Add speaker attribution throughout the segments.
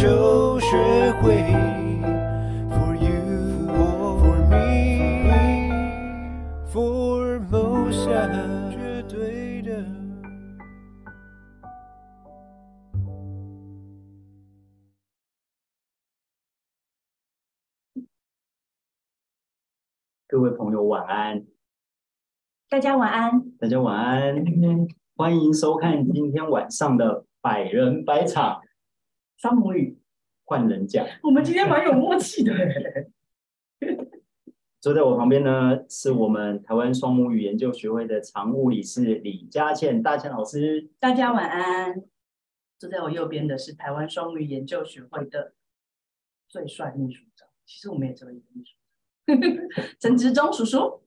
Speaker 1: 就学会，For you，For me，For 梦想绝对的。
Speaker 2: 各位朋友，晚安。
Speaker 3: 大家晚安。
Speaker 2: 大家晚安。欢迎收看今天晚上的百人百场双母语换人讲。
Speaker 3: 我们今天蛮有默契的。
Speaker 2: 坐在我旁边呢，是我们台湾双母语研究学会的常务理事李佳倩，大倩老师。
Speaker 3: 大家晚安。坐在我右边的是台湾双母语研究学会的最帅秘书长。其实我们也只有一个秘书。陈志忠叔叔，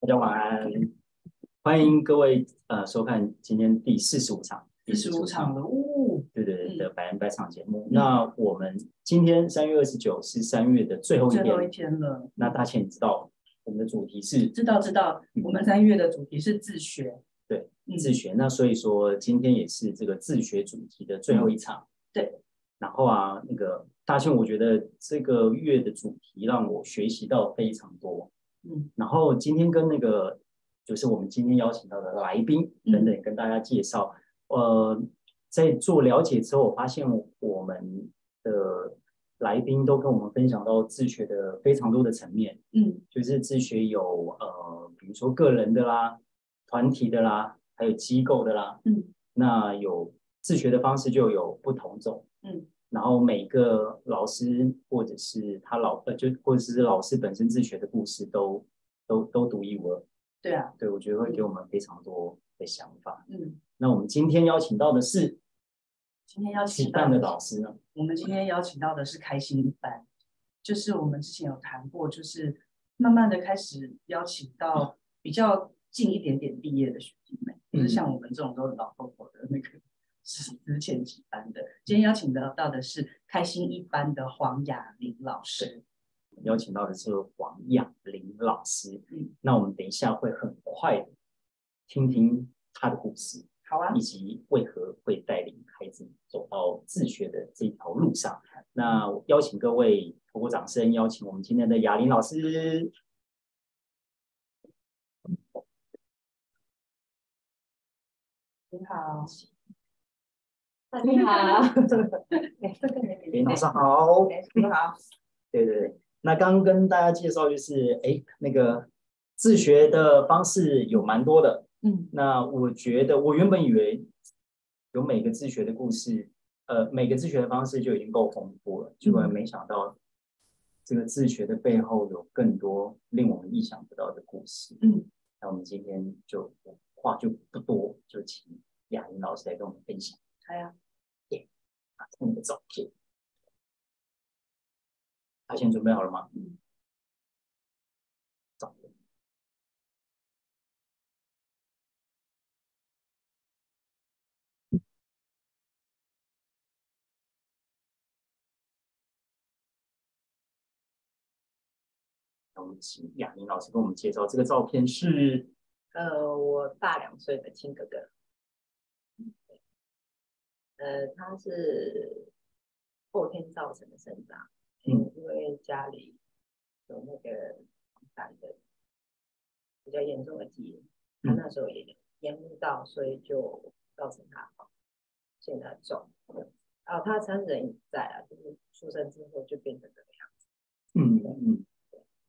Speaker 2: 大家晚安，欢迎各位呃收看今天第四十五场，
Speaker 3: 第四十五场了
Speaker 2: 百人百场节目。嗯、那我们今天三月二十九是三月的最后一天，
Speaker 3: 最后一天了。
Speaker 2: 那大倩你知道我们的主题是？
Speaker 3: 知道知道，我们三月的主题是自学，
Speaker 2: 对，自学。那所以说今天也是这个自学主题的最后一场，
Speaker 3: 嗯、对。
Speaker 2: 然后啊，那个大庆，我觉得这个月的主题让我学习到非常多。嗯，然后今天跟那个就是我们今天邀请到的来宾等等跟大家介绍。嗯、呃，在做了解之后，我发现我们的来宾都跟我们分享到自学的非常多的层面。嗯，就是自学有呃，比如说个人的啦、团体的啦，还有机构的啦。嗯，那有自学的方式就有不同种。嗯，然后每个老师或者是他老呃，就或者是老师本身自学的故事都都都独一无二。
Speaker 3: 对啊，
Speaker 2: 对，我觉得会给我们非常多的想法。嗯，那我们今天邀请到的是
Speaker 3: 今天邀请到的
Speaker 2: 老师呢？
Speaker 3: 我们今天邀请到的是开心一班，就是我们之前有谈过，就是慢慢的开始邀请到比较近一点点毕业的学弟妹，不、嗯、是像我们这种都是老婆婆的那个。是之前几班的，今天邀请得到的是开心一班的黄雅玲老师。
Speaker 2: 邀请到的是黄雅玲老师，嗯，那我们等一下会很快的听听他的故事，
Speaker 3: 好啊，
Speaker 2: 以及为何会带领孩子走到自学的这条路上。那我邀请各位透过掌声，邀请我们今天的雅玲老师。
Speaker 3: 你好。
Speaker 4: 你好，
Speaker 2: 林老师好，
Speaker 4: 你好，
Speaker 2: 对对对，那刚刚跟大家介绍就是，哎，那个自学的方式有蛮多的，嗯，那我觉得我原本以为有每个自学的故事，呃，每个自学的方式就已经够丰富了，结果没想到这个自学的背后有更多令我们意想不到的故事，嗯，那我们今天就话就不多，就请雅玲老师来跟我们分享。
Speaker 3: 好呀，
Speaker 2: 耶！啊，你的照片，他先准备好了吗？嗯。那我们请雅玲老师跟我们介绍这个照片是，
Speaker 4: 呃，我大两岁的亲哥哥。呃，他是后天造成的生长，嗯，因为家里有那个胆的比较严重的基因，他那时候也验不到，所以就造成他现在重。然后他亲人也在啊，就是出生之后就变成这个样子。
Speaker 2: 嗯嗯，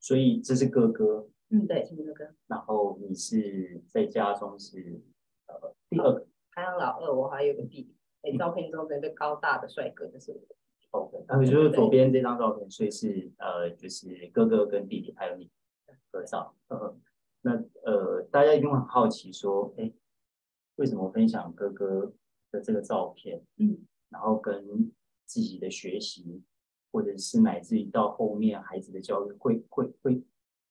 Speaker 2: 所以这是哥哥，
Speaker 4: 嗯，对，是哥哥。
Speaker 2: 然后你是在家中是呃第二个，
Speaker 4: 还有老二，我还有个弟弟。哎，照片中那个高大的帅哥就是我。
Speaker 2: OK，然后就是左边这张照片，所以是呃，就是哥哥跟弟弟还有你合照。呃，那呃，大家一定会很好奇说，哎，为什么分享哥哥的这个照片？嗯，然后跟自己的学习，或者是乃至于到后面孩子的教育，会会会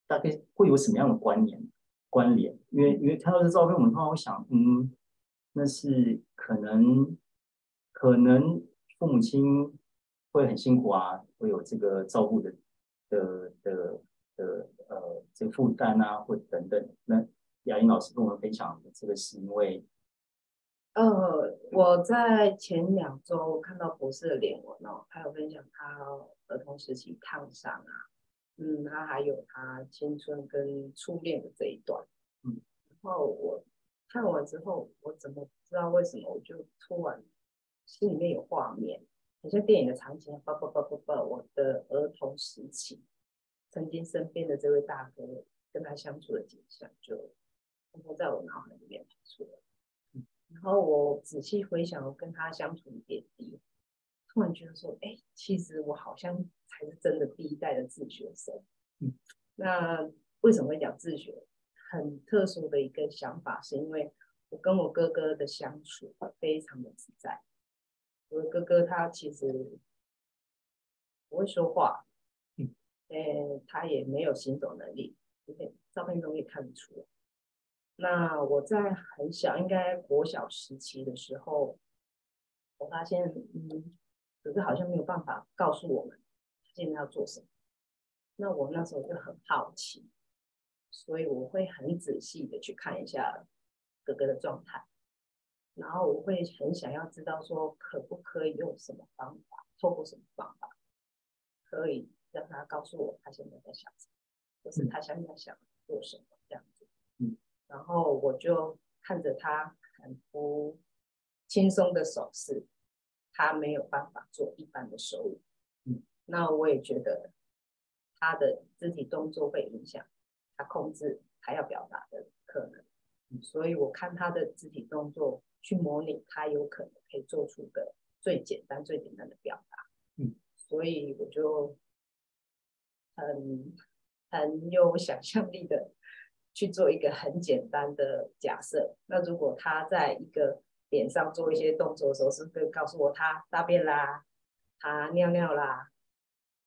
Speaker 2: 大概会有什么样的关联关联？因为因为看到这照片，我们通常会想，嗯，那是可能。可能父母亲会很辛苦啊，会有这个照顾的的的的呃这负担啊，或等等。那雅玲老师跟我们分享的这个是因为，
Speaker 4: 呃，我在前两周看到博士的脸文哦，他有分享他儿童时期烫伤啊，嗯，他还有他青春跟初恋的这一段，嗯，然后我看完之后，我怎么不知道为什么我就突然心里面有画面，很像电影的场景，叭叭叭叭叭，我的儿童时期曾经身边的这位大哥跟他相处的景象就，就在我脑海里面跑出来。然后我仔细回想我跟他相处的点滴，突然觉得说，哎，其实我好像才是真的第一代的自学生。嗯，那为什么会讲自学？很特殊的一个想法，是因为我跟我哥哥的相处非常的自在。我的哥哥他其实不会说话，嗯，呃，他也没有行走能力，因为照片中也看得出来。那我在很小，应该国小时期的时候，我发现，嗯，可是好像没有办法告诉我们现在要做什么。那我那时候就很好奇，所以我会很仔细的去看一下哥哥的状态，然后我会很想要知道说，可不可以用什么方法，透过什么方法，可以让他告诉我他现在在想什么，或是他现在想做什么。然后我就看着他很不轻松的手势，他没有办法做一般的手语。嗯，那我也觉得他的肢体动作会影响他控制他要表达的可能。嗯，所以我看他的肢体动作去模拟他有可能可以做出的最简单最简单的表达。嗯，所以我就很很有想象力的。去做一个很简单的假设，那如果他在一个脸上做一些动作的时候，是不是告诉我他大便啦，他尿尿啦，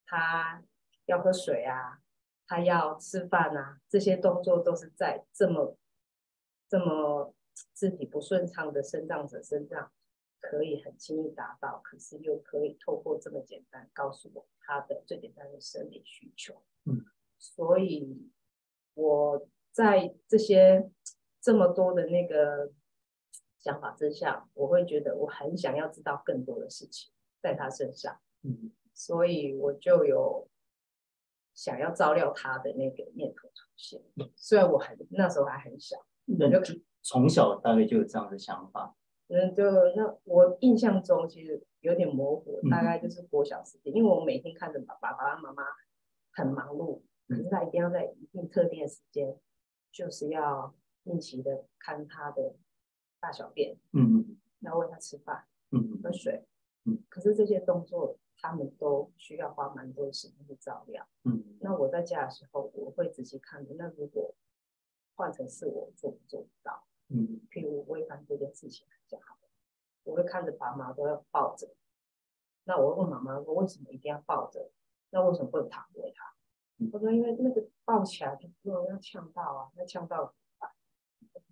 Speaker 4: 他要喝水啊，他要吃饭啊，这些动作都是在这么这么肢体不顺畅的身障者身上可以很轻易达到，可是又可以透过这么简单告诉我他的最简单的生理需求。嗯，所以我。在这些这么多的那个想法之下，我会觉得我很想要知道更多的事情在他身上，嗯，所以我就有想要照料他的那个念头出现。虽然我很那时候还很小，
Speaker 2: 那就从小大概就有这样的想法。
Speaker 4: 嗯，就那我印象中其实有点模糊，大概就是国小时期，因为我每天看着爸爸、爸爸妈妈很忙碌，可是他一定要在一定特定的时间。就是要定期的看他的大小便，嗯嗯，要喂他吃饭，嗯，喝水，嗯。可是这些动作他们都需要花蛮多的时间去照料，嗯。那我在家的时候，我会仔细看的。那如果换成是我做不做不到，嗯，譬如喂饭这件事情来讲我会看着爸妈都要抱着，那我会问妈妈说，为什么一定要抱着？那为什么不能躺喂他？我说，因为那个抱起来就不能要呛到啊，那呛到怎么办？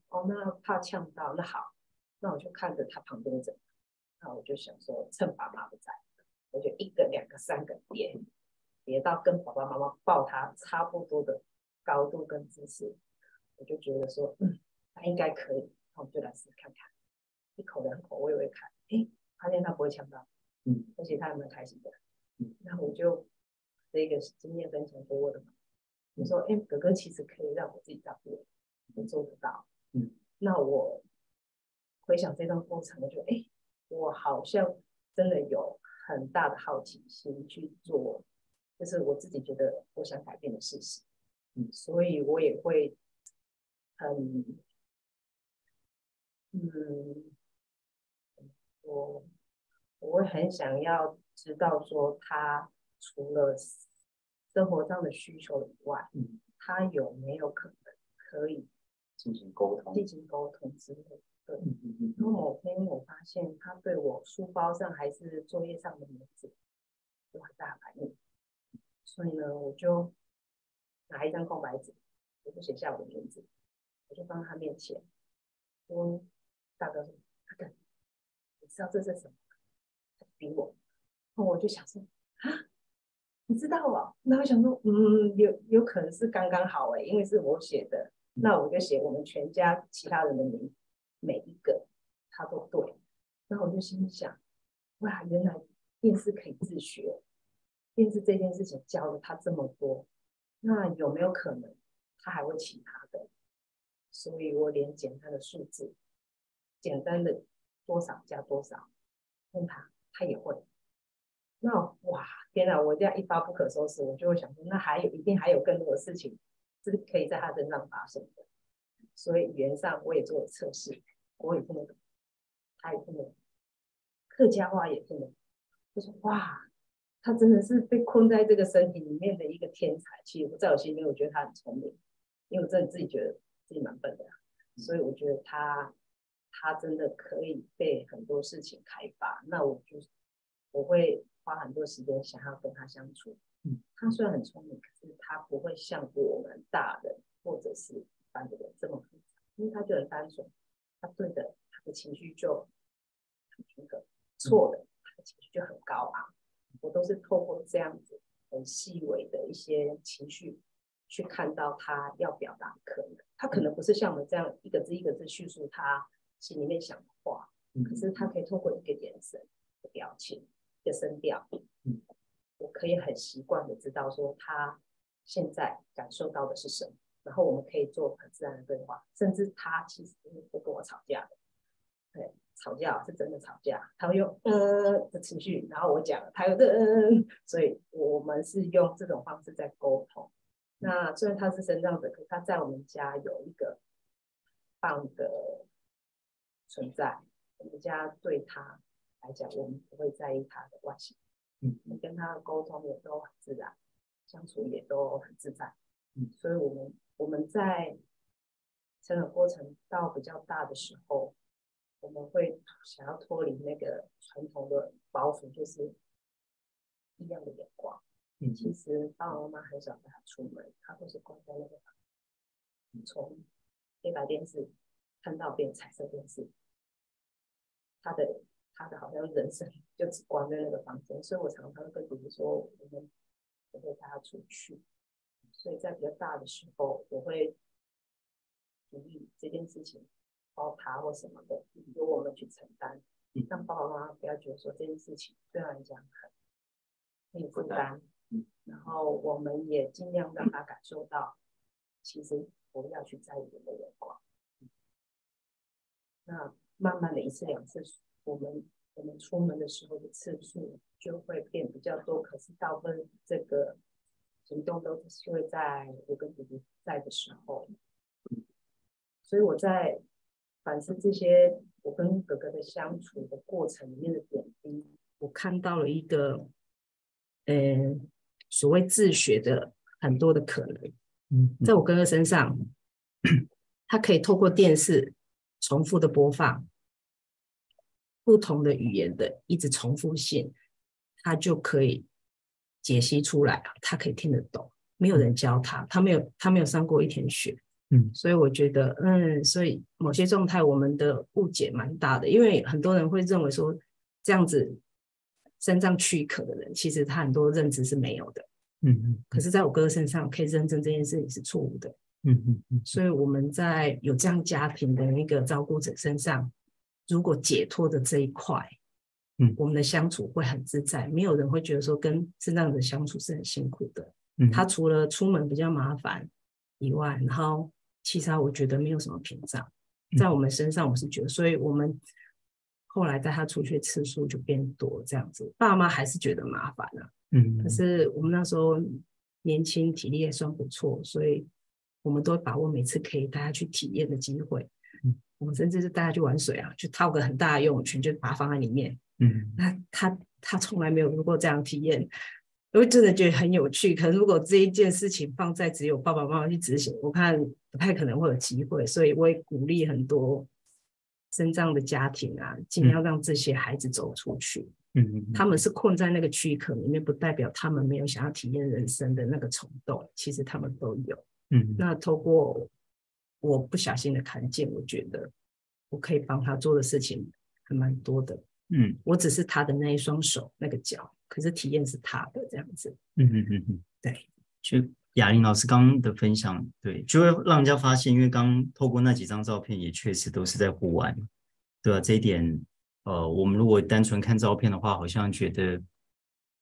Speaker 4: 哦，那怕呛到，那好，那我就看着他旁边怎么，那我就想说，趁爸妈不在，我就一个、两个、三个叠，叠到跟爸爸妈妈抱他差不多的高度跟姿势，我就觉得说，嗯，他应该可以，那我们就来试试看看，一口两口喂喂看，哎，发现他不会呛到，嗯，而且他还蛮开心的，嗯，那我就。这个经验分享给我的嘛，你说，哎，哥哥其实可以让我自己照顾，我做不到。嗯，那我回想这段过程，我觉得，哎，我好像真的有很大的好奇心去做，就是我自己觉得我想改变的事情。嗯，所以我也会很，嗯，我我会很想要知道说他。除了生活上的需求以外，嗯，他有没有可能可以
Speaker 2: 进行沟通？
Speaker 4: 进行沟通之类的。对，嗯嗯嗯。然后某天我发现他对我书包上还是作业上的名字有很大反应，所以呢，我就拿一张空白纸，我就写下我的名字，我就放在他面前，我：“大哥，大哥，你知道这是什么？”他逼我，然后我就想说：“啊。”你知道哦，那我想说，嗯，有有可能是刚刚好哎，因为是我写的，那我就写我们全家其他人的名，每一个他都对，然后我就心想，哇，原来电视可以自学，电视这件事情教了他这么多，那有没有可能他还会其他的？所以我连简单的数字，简单的多少加多少，问他，他也会。那哇，天哪！我这样一发不可收拾，我就会想说，那还有一定还有更多的事情是可以在他身上发生的。所以语言上我也做了测试，国语不能懂，他也不能，客家话也听得懂。就说哇，他真的是被困在这个身体里面的一个天才。其实在我心里面，我觉得他很聪明，因为我真的自己觉得自己蛮笨的，所以我觉得他他真的可以被很多事情开发。那我就我会。花很多时间想要跟他相处。嗯，他虽然很聪明，可是他不会像我们大人或者是一般的人这么复杂，因为他就很单纯。他对的，他的情绪就很平和；错的，他的情绪就很高昂。我都是透过这样子很细微的一些情绪，去看到他要表达的可能。他可能不是像我们这样一个字一个字叙述他心里面想的话，可是他可以透过一个眼神、的表情。的声调，嗯，我可以很习惯的知道说他现在感受到的是什么，然后我们可以做很自然的对话，甚至他其实不跟我吵架的，对，吵架是真的吵架，他会用呃的情绪，然后我讲，他有的嗯，所以我们是用这种方式在沟通。那虽然他是身障者，可是他在我们家有一个棒的存在，我们家对他。来讲，我们不会在意他的外形，嗯，你跟他的沟通也都很自然，相处也都很自在，嗯，所以我们我们在成长过程到比较大的时候，我们会想要脱离那个传统的包袱，就是异样的眼光。嗯，其实爸爸妈妈很少带他出门，他都是关在那个房，从黑白电视看到变彩色电视，他的。他的好像人生就只关在那个房间，所以我常常跟弟弟说，我们我会带他出去。所以在比较大的时候，我会提议这件事情包他或什么的，由我们去承担，让爸爸妈妈不要觉得说这件事情对他来讲很很有负担。然后我们也尽量让他感受到，其实不要去在意人的眼光。那慢慢的一次两次。我们我们出门的时候的次数就会变比较多，可是大部分这个行动都是会在我跟弟弟在的时候，所以我在反思这些我跟哥哥的相处的过程里面的点滴，我看到了一个，呃，所谓自学的很多的可能。嗯，在我哥哥身上，他可以透过电视重复的播放。不同的语言的一直重复性，他就可以解析出来，他可以听得懂。没有人教他，他没有他没有上过一天学，嗯，所以我觉得，嗯，所以某些状态我们的误解蛮大的，因为很多人会认为说这样子身障躯壳的人，其实他很多认知是没有的，嗯嗯。可是在我哥哥身上，可以认证这件事情是错误的，嗯嗯嗯。所以我们在有这样家庭的那个照顾者身上。如果解脱的这一块，嗯，我们的相处会很自在，没有人会觉得说跟这样的相处是很辛苦的。嗯，他除了出门比较麻烦以外，然后其他我觉得没有什么屏障，在我们身上我是觉得，所以我们后来带他出去次数就变多，这样子，爸妈还是觉得麻烦啊。嗯，可是我们那时候年轻，体力也算不错，所以我们都把握每次可以带他去体验的机会。我们甚至是带他去玩水啊，去套个很大的游泳圈，就把它放在里面。嗯，那他他从来没有过这样体验，因为真的觉得很有趣。可能如果这一件事情放在只有爸爸妈妈去执行，我看不太可能会有机会。所以我也鼓励很多身障的家庭啊，尽量让这些孩子走出去。嗯，他们是困在那个躯壳里面，不代表他们没有想要体验人生的那个冲动。其实他们都有。嗯，那透过。我不小心的看见，我觉得我可以帮他做的事情还蛮多的。嗯，我只是他的那一双手、那个脚，可是体验是他的这样子。嗯嗯嗯嗯，对。
Speaker 2: 就雅玲老师刚刚的分享，对，就会让人家发现，因为刚透过那几张照片，也确实都是在户外，对吧？这一点呃，我们如果单纯看照片的话，好像觉得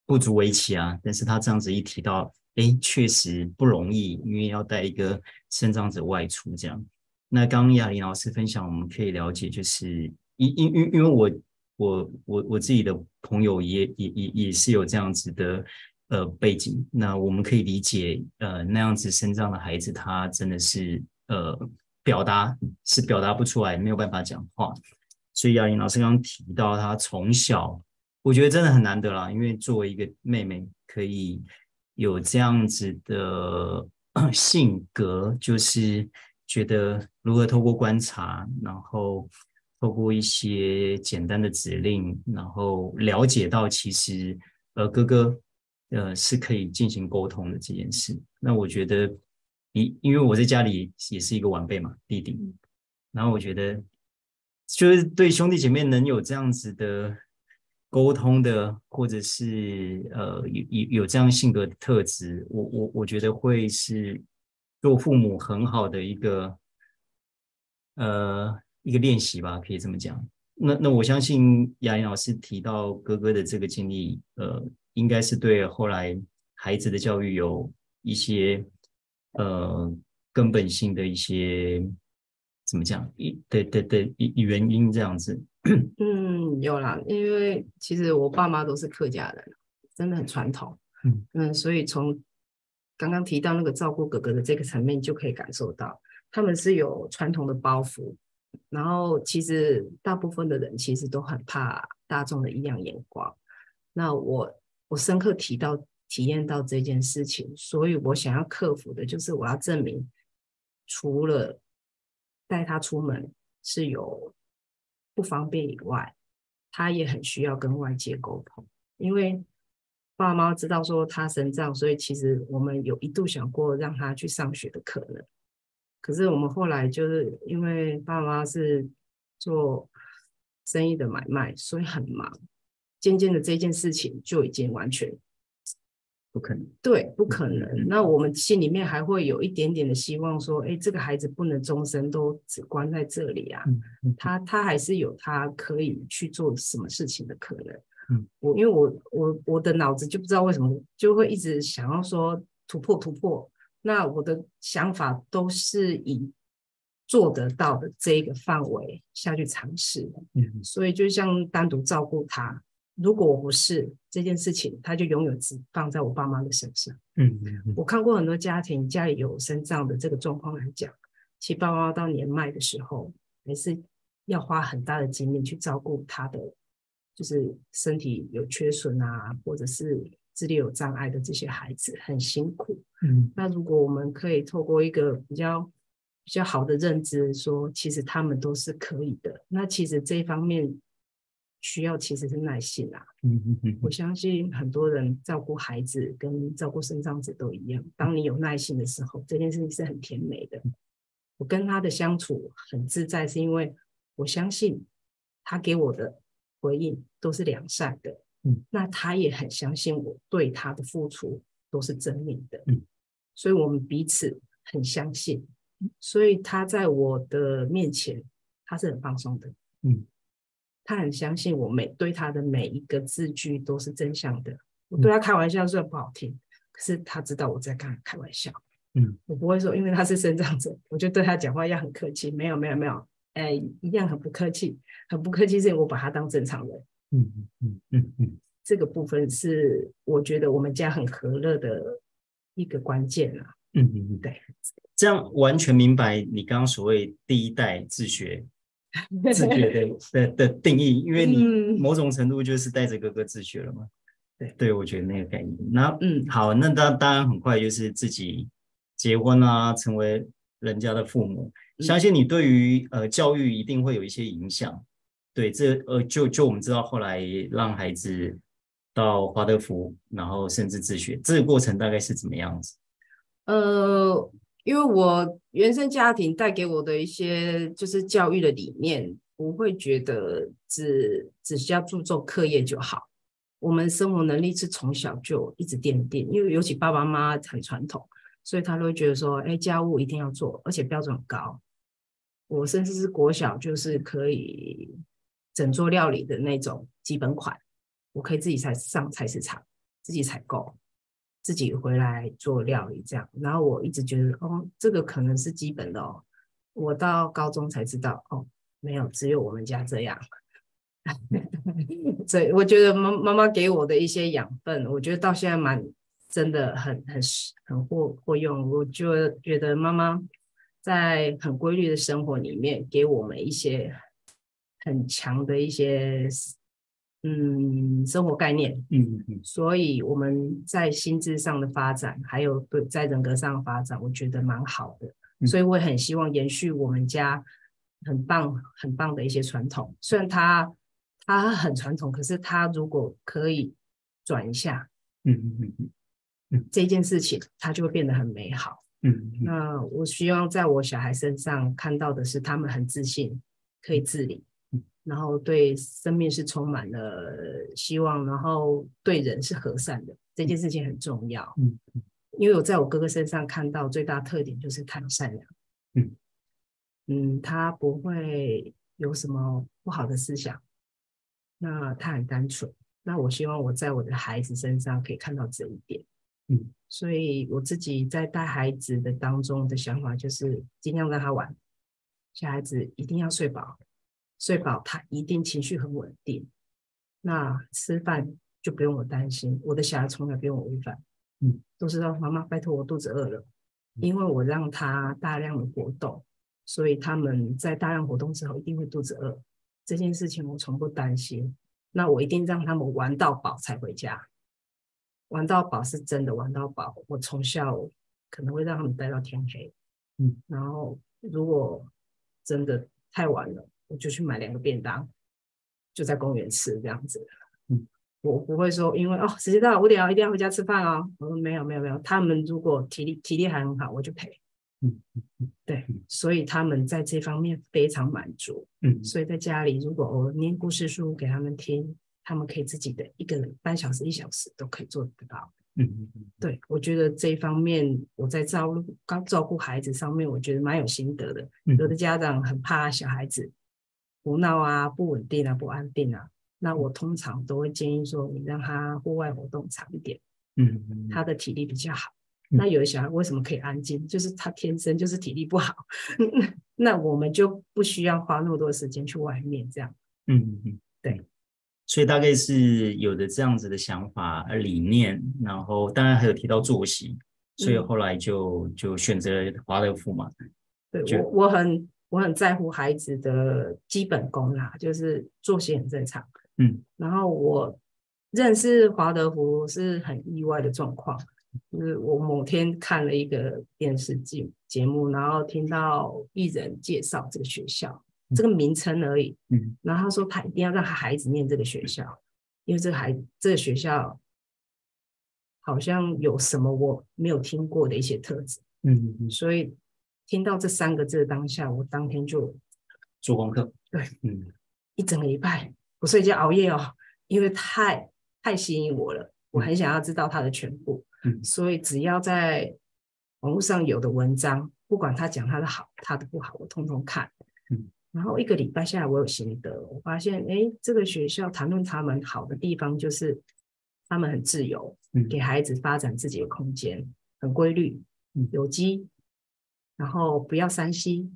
Speaker 2: 不足为奇啊。但是他这样子一提到，哎，确实不容易，因为要带一个身障者外出这样。那刚刚雅琳老师分享，我们可以了解，就是因因因因为我我我我自己的朋友也也也也是有这样子的呃背景，那我们可以理解，呃，那样子生长的孩子，他真的是呃表达是表达不出来，没有办法讲话。所以雅琳老师刚刚提到，他从小，我觉得真的很难得啦，因为作为一个妹妹，可以有这样子的 性格，就是觉得如何透过观察，然后透过一些简单的指令，然后了解到其实呃哥哥呃是可以进行沟通的这件事。那我觉得，因因为我在家里也是一个晚辈嘛，弟弟，然后我觉得。就是对兄弟姐妹能有这样子的沟通的，或者是呃有有有这样性格的特质，我我我觉得会是做父母很好的一个呃一个练习吧，可以这么讲。那那我相信雅莹老师提到哥哥的这个经历，呃，应该是对后来孩子的教育有一些呃根本性的一些。怎么讲？一对对对，原因这样子。
Speaker 4: 嗯，有啦，因为其实我爸妈都是客家人，真的很传统。嗯嗯，所以从刚刚提到那个照顾哥哥的这个层面，就可以感受到他们是有传统的包袱。然后，其实大部分的人其实都很怕大众的异样眼光。那我我深刻提到体验到这件事情，所以我想要克服的就是我要证明，除了带他出门是有不方便以外，他也很需要跟外界沟通。因为爸妈知道说他身障，所以其实我们有一度想过让他去上学的可能。可是我们后来就是因为爸妈是做生意的买卖，所以很忙，渐渐的这件事情就已经完全。
Speaker 2: 不可能，
Speaker 4: 对，不可能。那我们心里面还会有一点点的希望，说，哎，这个孩子不能终身都只关在这里啊，他他还是有他可以去做什么事情的可能。嗯，我因为我我我的脑子就不知道为什么就会一直想要说突破突破，那我的想法都是以做得到的这一个范围下去尝试的。嗯，所以就像单独照顾他。如果我不是这件事情，他就永远只放在我爸妈的身上。嗯，我看过很多家庭，家里有身障的这个状况来讲，其实爸妈到年迈的时候，还是要花很大的精力去照顾他的，就是身体有缺损啊，或者是智力有障碍的这些孩子，很辛苦。嗯，那如果我们可以透过一个比较比较好的认知，说其实他们都是可以的，那其实这一方面。需要其实是耐心啊，我相信很多人照顾孩子跟照顾生长者都一样。当你有耐心的时候，这件事情是很甜美的。我跟他的相处很自在，是因为我相信他给我的回应都是良善的。嗯，那他也很相信我对他的付出都是真理的。嗯，所以我们彼此很相信，所以他在我的面前，他是很放松的。嗯。他很相信我每对他的每一个字句都是真相的。我对他开玩笑虽然不好听，可是他知道我在跟他开玩笑。嗯，我不会说因为他是身障者，我就对他讲话要很客气。没有，没有，没有，哎，一样很不客气，很不客气，是我把他当正常人。嗯嗯嗯嗯嗯，这个部分是我觉得我们家很和乐的一个关键啊。嗯嗯嗯，对，
Speaker 2: 这样完全明白你刚刚所谓第一代自学。自觉的 的的定义，因为你某种程度就是带着哥哥自学了嘛。对，对我觉得那个概念。那嗯，好，那当当然很快就是自己结婚啊，成为人家的父母。相信你对于呃教育一定会有一些影响。对，这呃就就我们知道后来让孩子到华德福，然后甚至自学，这个过程大概是怎么样子？
Speaker 4: 呃。因为我原生家庭带给我的一些就是教育的理念，不会觉得只只需要注重课业就好。我们生活能力是从小就一直奠定，因为尤其爸爸妈妈很传统，所以他都会觉得说，哎，家务一定要做，而且标准很高。我甚至是国小就是可以整做料理的那种基本款，我可以自己才上菜市场，自己采购，自己回来做料理这样。然后我一直觉得，哦，这个可能是基本的哦。我到高中才知道，哦，没有，只有我们家这样。所以我觉得妈妈妈给我的一些养分，我觉得到现在蛮真的很很很获获用。我就觉得妈妈在很规律的生活里面给我们一些很强的一些嗯生活概念，
Speaker 2: 嗯嗯，
Speaker 4: 所以我们在心智上的发展，还有对在人格上的发展，我觉得蛮好的。所以我也很希望延续我们家很棒很棒的一些传统，虽然他。他很传统，可是他如果可以转一下，
Speaker 2: 嗯嗯嗯嗯，
Speaker 4: 这件事情他就会变得很美好。
Speaker 2: 嗯，嗯，嗯，
Speaker 4: 那我希望在我小孩身上看到的是，他们很自信，可以自理，
Speaker 2: 嗯，
Speaker 4: 然后对生命是充满了希望，然后对人是和善的。这件事情很重要。
Speaker 2: 嗯，嗯，
Speaker 4: 因为我在我哥哥身上看到最大特点就是他很善良。
Speaker 2: 嗯
Speaker 4: 嗯，他不会有什么不好的思想。那他很单纯，那我希望我在我的孩子身上可以看到这一点，
Speaker 2: 嗯，
Speaker 4: 所以我自己在带孩子的当中的想法就是尽量让他玩，小孩子一定要睡饱，睡饱他一定情绪很稳定，那吃饭就不用我担心，我的小孩从来不用我喂饭，
Speaker 2: 嗯，
Speaker 4: 都知道妈妈拜托我肚子饿了，因为我让他大量的活动，所以他们在大量活动之后一定会肚子饿。这件事情我从不担心，那我一定让他们玩到饱才回家。玩到饱是真的玩到饱，我从下午可能会让他们待到天黑，
Speaker 2: 嗯，
Speaker 4: 然后如果真的太晚了，我就去买两个便当，就在公园吃这样子，
Speaker 2: 嗯，
Speaker 4: 我不会说因为哦时间到了五点哦，一定要回家吃饭哦，我说没有没有没有，他们如果体力体力还很好，我就陪。
Speaker 2: 嗯嗯
Speaker 4: 对，所以他们在这方面非常满足。
Speaker 2: 嗯，
Speaker 4: 所以在家里，如果我念故事书给他们听，他们可以自己的一个人半小时、一小时都可以做得到。
Speaker 2: 嗯嗯嗯，
Speaker 4: 对，我觉得这一方面我在照顾刚照顾孩子上面，我觉得蛮有心得的。有的家长很怕小孩子胡闹啊、不稳定啊、不安定啊，那我通常都会建议说，你让他户外活动长一点，
Speaker 2: 嗯嗯，
Speaker 4: 他的体力比较好。那有的小孩为什么可以安静？就是他天生就是体力不好，那我们就不需要花那么多时间去外面这样。
Speaker 2: 嗯嗯，
Speaker 4: 对。
Speaker 2: 所以大概是有的这样子的想法理念，然后当然还有提到作息，所以后来就、嗯、就选择华德福嘛。
Speaker 4: 对，我我很我很在乎孩子的基本功啦，就是作息很正常。
Speaker 2: 嗯，然
Speaker 4: 后我认识华德福是很意外的状况。就是我某天看了一个电视节节目，然后听到艺人介绍这个学校，这个名称而已。
Speaker 2: 嗯，
Speaker 4: 然后他说他一定要让他孩子念这个学校，因为这个孩这个学校好像有什么我没有听过的一些特质。
Speaker 2: 嗯嗯，
Speaker 4: 所以听到这三个字当下，我当天就
Speaker 2: 做功课。
Speaker 4: 对，
Speaker 2: 嗯，
Speaker 4: 一整个礼拜不睡觉熬夜哦，因为太太吸引我了，我很想要知道它的全部。
Speaker 2: 嗯，
Speaker 4: 所以只要在网络上有的文章，不管他讲他的好，他的不好，我通通看。
Speaker 2: 嗯，
Speaker 4: 然后一个礼拜下来，我有心得，我发现，哎，这个学校谈论他们好的地方，就是他们很自由，
Speaker 2: 嗯，
Speaker 4: 给孩子发展自己的空间，很规律，
Speaker 2: 嗯，
Speaker 4: 有机，然后不要 3C，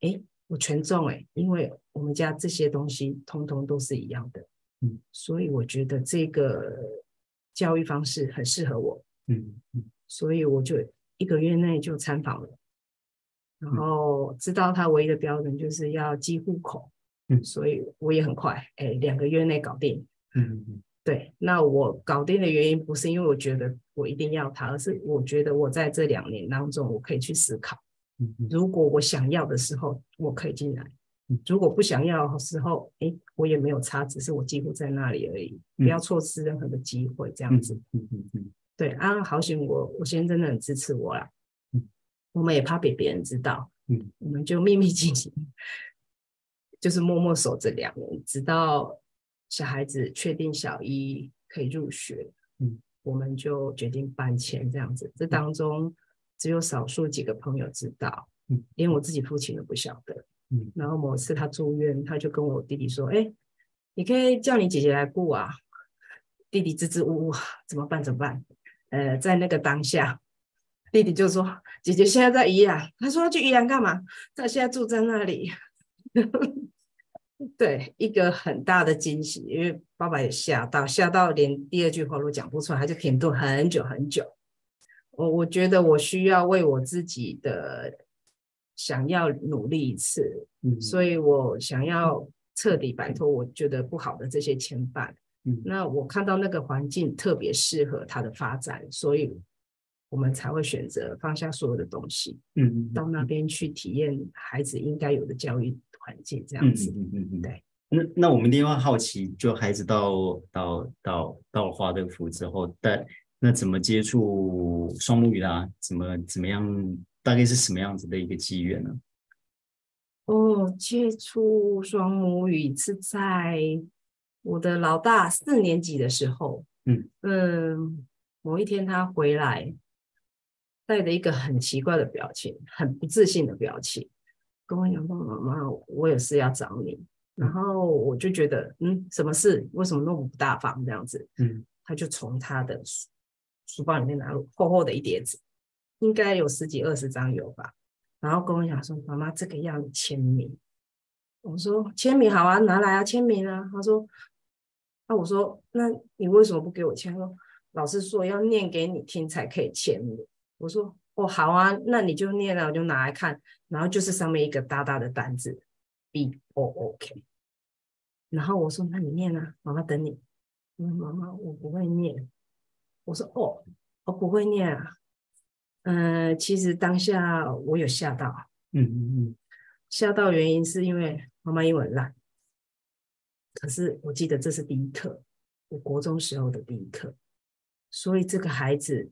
Speaker 4: 哎，我全中哎，因为我们家这些东西通通都是一样的，
Speaker 2: 嗯，
Speaker 4: 所以我觉得这个教育方式很适合我。
Speaker 2: 嗯嗯，
Speaker 4: 所以我就一个月内就参访了，然后知道他唯一的标准就是要寄户口，
Speaker 2: 嗯，
Speaker 4: 所以我也很快，哎，两个月内搞定，
Speaker 2: 嗯嗯，
Speaker 4: 对，那我搞定的原因不是因为我觉得我一定要他，而是我觉得我在这两年当中，我可以去思考，
Speaker 2: 嗯，
Speaker 4: 如果我想要的时候，我可以进来，如果不想要的时候，哎，我也没有差，只是我几乎在那里而已，不要错失任何的机会，这样子，
Speaker 2: 嗯嗯嗯。
Speaker 4: 对啊，好险我我先生真的很支持我啦，
Speaker 2: 嗯，
Speaker 4: 我们也怕被别人知道，
Speaker 2: 嗯，
Speaker 4: 我们就秘密进行，就是默默守着两人，直到小孩子确定小一可以入学，
Speaker 2: 嗯，
Speaker 4: 我们就决定搬迁这样子。这当中只有少数几个朋友知道，
Speaker 2: 嗯，
Speaker 4: 连我自己父亲都不晓得，
Speaker 2: 嗯，
Speaker 4: 然后某次他住院，他就跟我弟弟说，哎，你可以叫你姐姐来顾啊。弟弟支支吾吾，怎么办？怎么办？呃，在那个当下，弟弟就说：“姐姐现在在宜兰。”他说：“去宜兰干嘛？”他现在住在那里。对，一个很大的惊喜，因为爸爸也吓到，吓到连第二句话都讲不出来，他就停顿很久很久。我我觉得我需要为我自己的想要努力一次，嗯，所以我想要彻底摆脱我觉得不好的这些牵绊。嗯，那我看到那个环境特别适合他的发展，所以我们才会选择放下所有的东西，嗯，到那边去体验孩子应该有的教育环境，这样子，嗯嗯嗯，对。
Speaker 2: 那那我们另外好奇，就孩子到到到到了华德福之后，但那怎么接触双母语啦？怎么怎么样？大概是什么样子的一个机缘呢？
Speaker 4: 哦，接触双母语是在。我的老大四年级的时候，嗯嗯，某一天他回来，带着一个很奇怪的表情，很不自信的表情，跟我讲爸爸：“妈妈，我有事要找你。”然后我就觉得，嗯，什么事？为什么那么不大方这样子？嗯，他就从他的书包里面拿了厚厚的一叠纸，应该有十几二十张有吧。然后跟我讲说：“妈妈，这个要签名。”我说：“签名好啊，拿来啊，签名啊。”他说。那我说，那你为什么不给我签？说老师说要念给你听才可以签名。我说哦，好啊，那你就念了，我就拿来看。然后就是上面一个大大的单字 B O O K。然后我说，那你念啊，妈妈等你。嗯，妈妈，我不会念。我说哦，我不会念啊。嗯、呃，其实当下我有吓到。嗯嗯嗯，吓到原因是因为妈妈英文烂。可是我记得这是第一课，我国中时候的第一课，所以这个孩子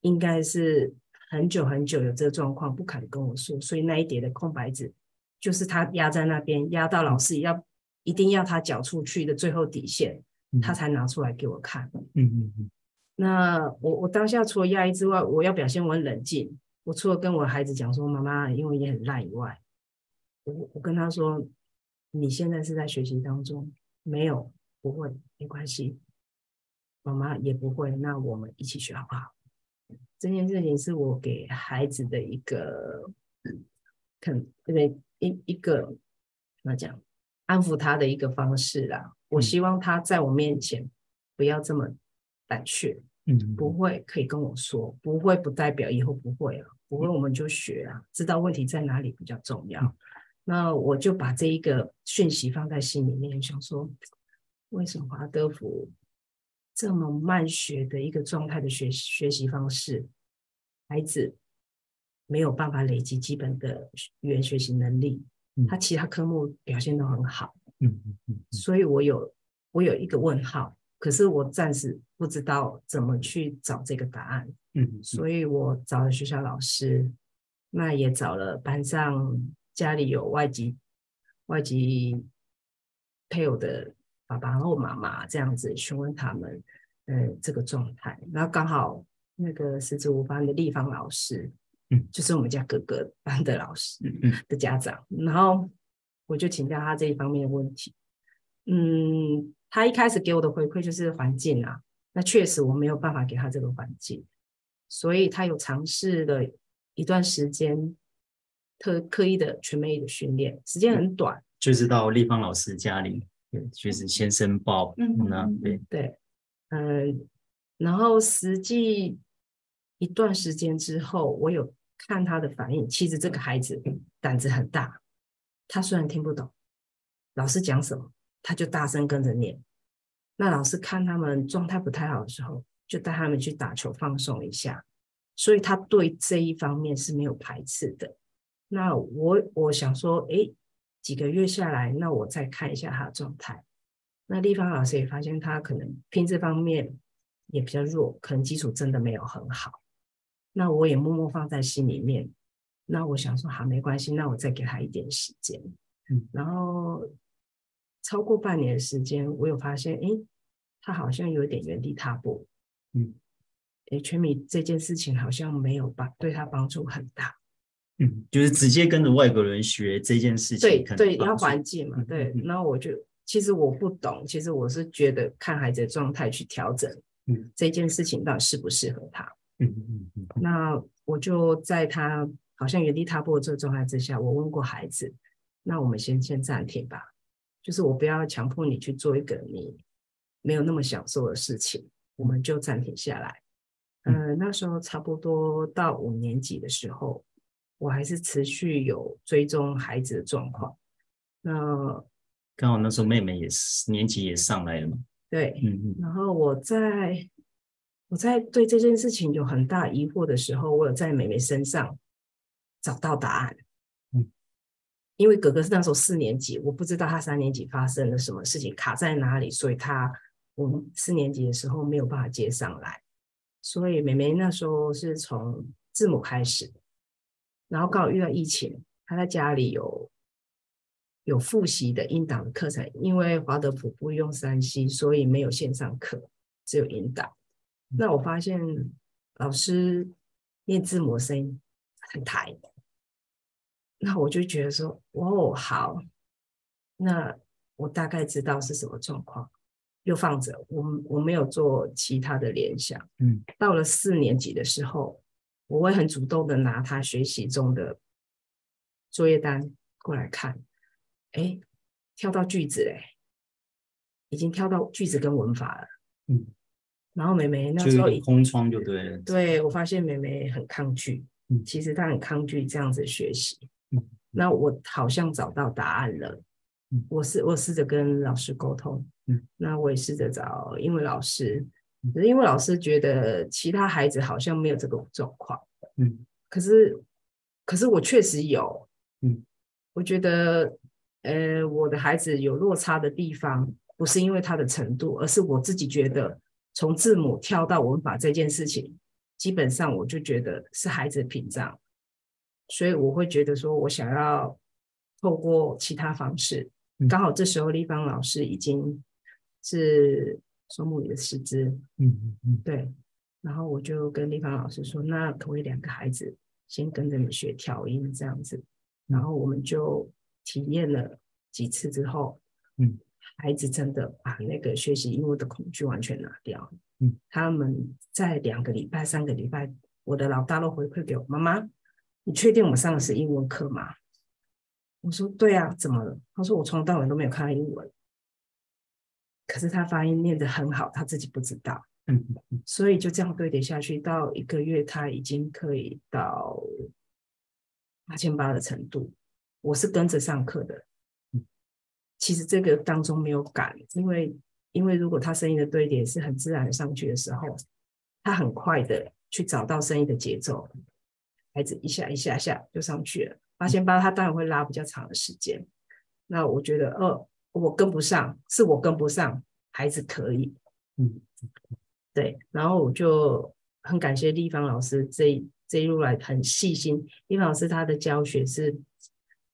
Speaker 4: 应该是很久很久有这个状况，不肯跟我说，所以那一叠的空白纸就是他压在那边，压到老师要一定要他缴出去的最后底线，他才拿出来给我看。嗯嗯嗯。那我我当下除了压抑之外，我要表现我很冷静。我除了跟我孩子讲说妈妈英文也很烂以外，我我跟他说。你现在是在学习当中，没有，不会，没关系，妈妈也不会，那我们一起学好不好？这件事情是我给孩子的一个，肯对一一个怎么讲，安抚他的一个方式啦。我希望他在我面前不要这么胆怯，嗯，不会可以跟我说，不会不代表以后不会啊，不会我们就学啊，知道问题在哪里比较重要。那我就把这一个讯息放在心里面，想说，为什么华德福这么慢学的一个状态的学学习方式，孩子没有办法累积基本的语言学习能力，他其他科目表现都很好，嗯嗯嗯，所以我有我有一个问号，可是我暂时不知道怎么去找这个答案，嗯，所以我找了学校老师，那也找了班上。家里有外籍外籍配偶的爸爸或妈妈这样子询问他们，呃，这个状态。然后刚好那个十字五班的立方老师，嗯，就是我们家哥哥班的老师，嗯的家长。然后我就请教他这一方面的问题。嗯，他一开始给我的回馈就是环境啊，那确实我没有办法给他这个环境，所以他有尝试了一段时间。特刻意的全美语的训练时间很短，
Speaker 2: 就是到立方老师家里，对，就是先申报，嗯，那对
Speaker 4: 对，嗯、呃，然后实际一段时间之后，我有看他的反应，其实这个孩子胆子很大，他虽然听不懂老师讲什么，他就大声跟着念。那老师看他们状态不太好的时候，就带他们去打球放松一下，所以他对这一方面是没有排斥的。那我我想说，哎，几个月下来，那我再看一下他的状态。那立方老师也发现他可能拼字方面也比较弱，可能基础真的没有很好。那我也默默放在心里面。那我想说，好，没关系，那我再给他一点时间。嗯，然后超过半年的时间，我有发现，哎，他好像有点原地踏步。嗯，哎，全米这件事情好像没有帮对他帮助很大。
Speaker 2: 嗯，就是直接跟着外国人学这件事情，
Speaker 4: 对对，要环境嘛，对。然后我就其实我不懂，其实我是觉得看孩子的状态去调整，嗯，这件事情到底适不适合他，嗯嗯嗯。那我就在他好像原地踏步的这个状态之下，我问过孩子，那我们先先暂停吧，就是我不要强迫你去做一个你没有那么享受的事情，我们就暂停下来。呃，那时候差不多到五年级的时候，我还是持续有追踪孩子的状况。那
Speaker 2: 刚好那时候妹妹也是年级也上来了嘛。
Speaker 4: 对，嗯嗯。然后我在我在对这件事情有很大疑惑的时候，我有在妹妹身上找到答案。嗯，因为哥哥是那时候四年级，我不知道他三年级发生了什么事情卡在哪里，所以他我们四年级的时候没有办法接上来。所以妹妹那时候是从字母开始，然后刚好遇到疫情，她在家里有有复习的音档的课程，因为华德福不用三 C，所以没有线上课，只有音档。那我发现老师念字母声音很台，那我就觉得说，哦，好，那我大概知道是什么状况。又放着，我我没有做其他的联想。嗯，到了四年级的时候，我会很主动的拿他学习中的作业单过来看。哎，跳到句子嘞，已经跳到句子跟文法了。嗯，然后妹妹那时候
Speaker 2: 一空窗就对了。
Speaker 4: 对，我发现妹妹很抗拒。嗯，其实她很抗拒这样子学习。嗯，那我好像找到答案了。嗯，我试我试着跟老师沟通。嗯，那我也试着找英文老师，可是英文老师觉得其他孩子好像没有这个状况。嗯，可是，可是我确实有。嗯，我觉得，呃，我的孩子有落差的地方，不是因为他的程度，而是我自己觉得，从字母跳到文法这件事情，基本上我就觉得是孩子的屏障，所以我会觉得说我想要透过其他方式，刚好这时候立芳老师已经。是双母语的师资，嗯嗯嗯。对，然后我就跟立芳老师说，那可不可以两个孩子先跟着你学调音这样子，然后我们就体验了几次之后，嗯，孩子真的把那个学习英文的恐惧完全拿掉，嗯，他们在两个礼拜、三个礼拜，我的老大都回馈给我妈妈，你确定我们上的是英文课吗？我说对啊，怎么了？他说我从头到尾都没有看到英文。可是他发音念得很好，他自己不知道，嗯，所以就这样堆叠下去，到一个月他已经可以到八千八的程度。我是跟着上课的，其实这个当中没有赶，因为因为如果他声音的堆叠是很自然的上去的时候，他很快的去找到声音的节奏，孩子一下一下下就上去了。八千八他当然会拉比较长的时间，那我觉得哦。我跟不上，是我跟不上，孩子可以，嗯，对，然后我就很感谢立芳老师这一这一路来很细心。立芳老师他的教学是，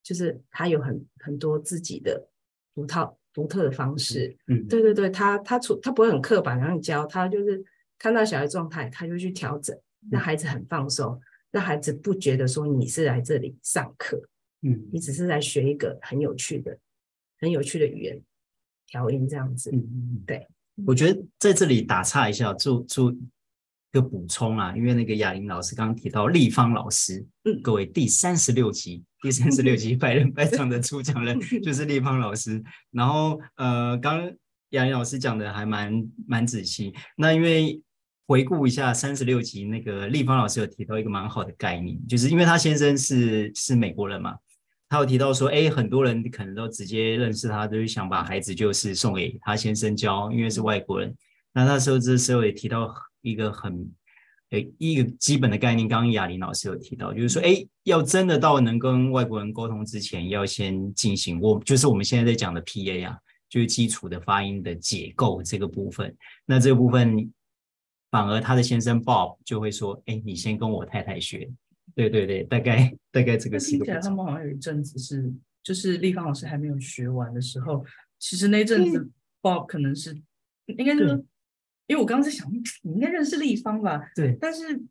Speaker 4: 就是他有很很多自己的独套独特的方式，嗯，对对对，他他出他不会很刻板让你教，他就是看到小孩状态，他就去调整，让孩子很放松，让孩子不觉得说你是来这里上课，嗯，你只是来学一个很有趣的。很有趣的语言调音这样子，嗯，对，
Speaker 2: 我觉得在这里打岔一下，做做一个补充啊，因为那个雅玲老师刚刚提到立方老师，嗯，各位第三十六集，第三十六集百人百场的主讲人 就是立方老师，然后呃，刚刚雅玲老师讲的还蛮蛮仔细，那因为回顾一下三十六集，那个立方老师有提到一个蛮好的概念，就是因为他先生是是美国人嘛。他有提到说，哎，很多人可能都直接认识他，都是想把孩子就是送给他先生教，因为是外国人。那那时候这时候也提到一个很，诶，一个基本的概念，刚刚雅玲老师有提到，就是说，哎，要真的到能跟外国人沟通之前，要先进行我就是我们现在在讲的 PA 啊，就是基础的发音的解构这个部分。那这个部分，反而他的先生 Bob 就会说，哎，你先跟我太太学。对对对，大概大概这个是。听起来
Speaker 3: 他们好像有一阵子是，就是立方老师还没有学完的时候，其实那阵子 Bob 可能是应该就是，因为我刚刚在想，你应该认识立方吧？
Speaker 2: 对。
Speaker 3: 但是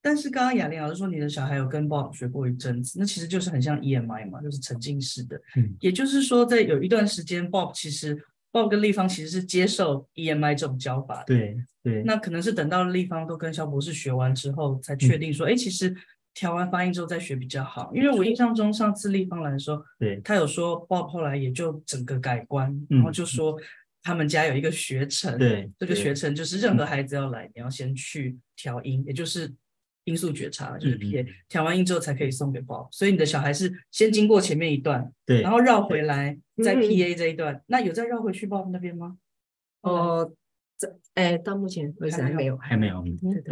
Speaker 3: 但是刚刚雅玲老师说，你的小孩有跟 Bob 学过一阵子，那其实就是很像 EMI 嘛，就是沉浸式的。
Speaker 2: 嗯，
Speaker 3: 也就是说，在有一段时间，Bob 其实 Bob 跟立方其实是接受 EMI 这种教法的。
Speaker 2: 对对。
Speaker 3: 那可能是等到立方都跟肖博士学完之后，才确定说，哎、嗯，其实调完发音之后再学比较好。因为我印象中上次立方来的时候，对，他有说 Bob 后来也就整个改观，然后就说。嗯他们家有一个学程，
Speaker 2: 对，
Speaker 3: 这个学程就是任何孩子要来，你要先去调音，也就是音素觉察，就是 PA，调完音之后才可以送给 Bob。所以你的小孩是先经过前面一段，
Speaker 2: 对，
Speaker 3: 然后绕回来再 PA 这一段，那有再绕回去 Bob 那边吗？
Speaker 4: 哦，这哎，到目前为止还没有，
Speaker 2: 还没有。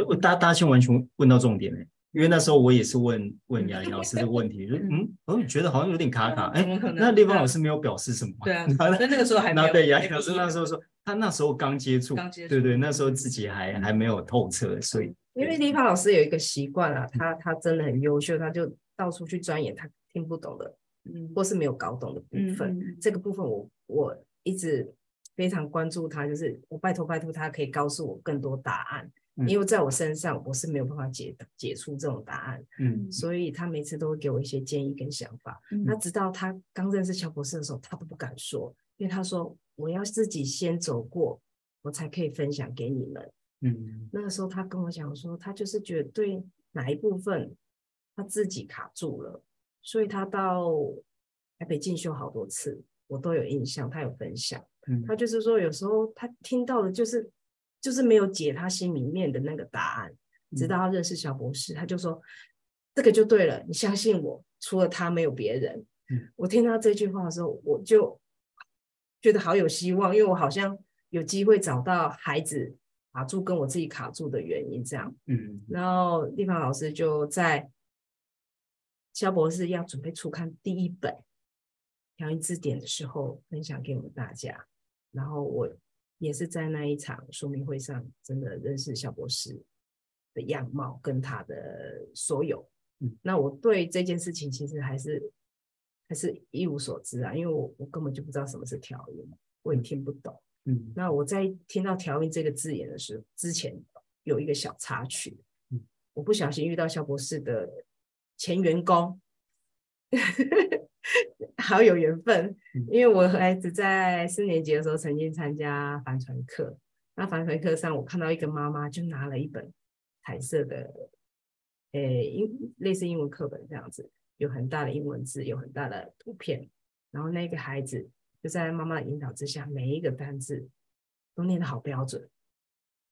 Speaker 2: 我大大家先完全问到重点嘞。因为那时候我也是问问雅玲老师这个问题，就嗯，我觉得好像有点卡卡，哎，那丽芳老师没有表示什么？
Speaker 3: 对啊，那那个时候还没有。
Speaker 2: 对，雅玲老师那时候说，他那时候刚接触，刚接触，对对，那时候自己还还没有透彻，所以。
Speaker 4: 因为丽芳老师有一个习惯啊，他他真的很优秀，他就到处去钻研他听不懂的，嗯，或是没有搞懂的部分，这个部分我我一直非常关注他，就是我拜托拜托他可以告诉我更多答案。因为在我身上，我是没有办法解解出这种答案，嗯，所以他每次都会给我一些建议跟想法。嗯、那直到他刚认识乔博士的时候，他都不敢说，因为他说我要自己先走过，我才可以分享给你们。嗯，那个时候他跟我讲说，他就是觉得对哪一部分他自己卡住了，所以他到台北进修好多次，我都有印象，他有分享。嗯，他就是说有时候他听到的就是。就是没有解他心里面的那个答案，直到他认识小博士，他就说这个就对了，你相信我，除了他没有别人。我听到这句话的时候，我就觉得好有希望，因为我好像有机会找到孩子卡住跟我自己卡住的原因，这样。嗯，然后丽芳老师就在肖博士要准备出刊第一本调音字典的时候，分享给我们大家，然后我。也是在那一场说明会上，真的认识肖博士的样貌跟他的所有。嗯，那我对这件事情其实还是还是一无所知啊，因为我我根本就不知道什么是调音，我也听不懂。嗯，那我在听到调音这个字眼的时候，之前有一个小插曲，嗯，我不小心遇到肖博士的前员工。好有缘分，因为我孩子在四年级的时候曾经参加帆船课，那帆船课上我看到一个妈妈就拿了一本彩色的，诶，英类似英文课本这样子，有很大的英文字，有很大的图片，然后那个孩子在妈妈的引导之下，每一个单字都念得好标准，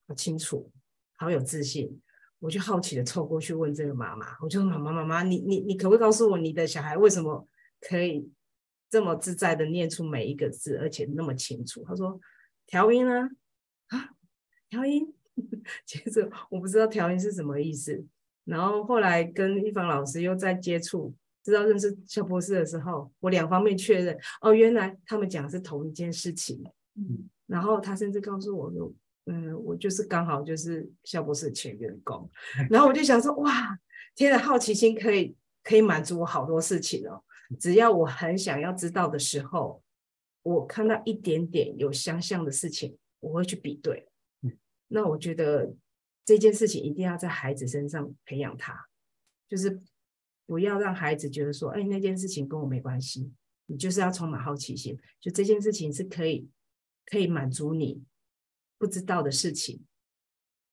Speaker 4: 好清楚，好有自信。我就好奇的凑过去问这个妈妈，我就说妈妈妈妈，你你你可不可以告诉我你的小孩为什么？可以这么自在的念出每一个字，而且那么清楚。他说：“调音啊，啊，调音。”接着我不知道调音是什么意思。然后后来跟一芳老师又在接触，知道认识肖博士的时候，我两方面确认哦，原来他们讲的是同一件事情。嗯，然后他甚至告诉我说：“嗯，我就是刚好就是肖博士的前员工。”然后我就想说：“哇，天的好奇心可以可以满足我好多事情哦。”只要我很想要知道的时候，我看到一点点有相像的事情，我会去比对。那我觉得这件事情一定要在孩子身上培养他，就是不要让孩子觉得说，哎，那件事情跟我没关系。你就是要充满好奇心，就这件事情是可以可以满足你不知道的事情。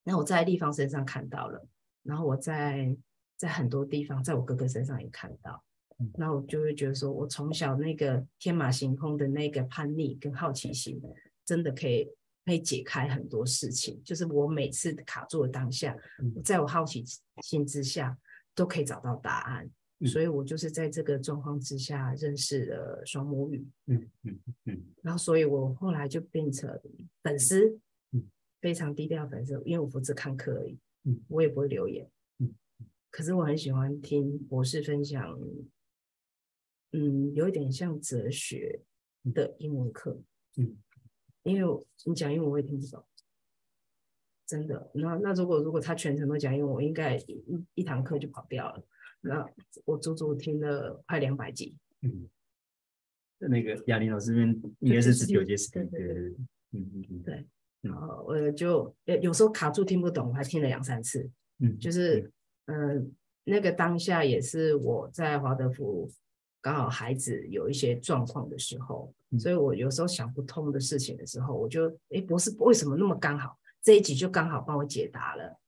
Speaker 4: 那我在立方身上看到了，然后我在在很多地方，在我哥哥身上也看到。那我就会觉得说，我从小那个天马行空的那个叛逆跟好奇心，真的可以可以解开很多事情。就是我每次卡住的当下，在我好奇心之下，都可以找到答案。所以我就是在这个状况之下认识了双母语。嗯嗯嗯。然后，所以我后来就变成粉丝，非常低调粉丝，因为我不只看课而已，嗯我也不会留言。嗯可是我很喜欢听博士分享。嗯，有一点像哲学的英文课，嗯，因为你讲英文我也听不懂，真的。那那如果如果他全程都讲英文，我应该一一堂课就跑掉了。那我足足听了快两百集。嗯，
Speaker 2: 那个亚玲老师那边应该是十九节时间，对对对，
Speaker 4: 嗯嗯嗯，对。然后我就有时候卡住听不懂，我还听了两三次。嗯，就是。嗯，那个当下也是我在华德福刚好孩子有一些状况的时候，嗯、所以我有时候想不通的事情的时候，我就哎，博士为什么那么刚好这一集就刚好帮我解答了，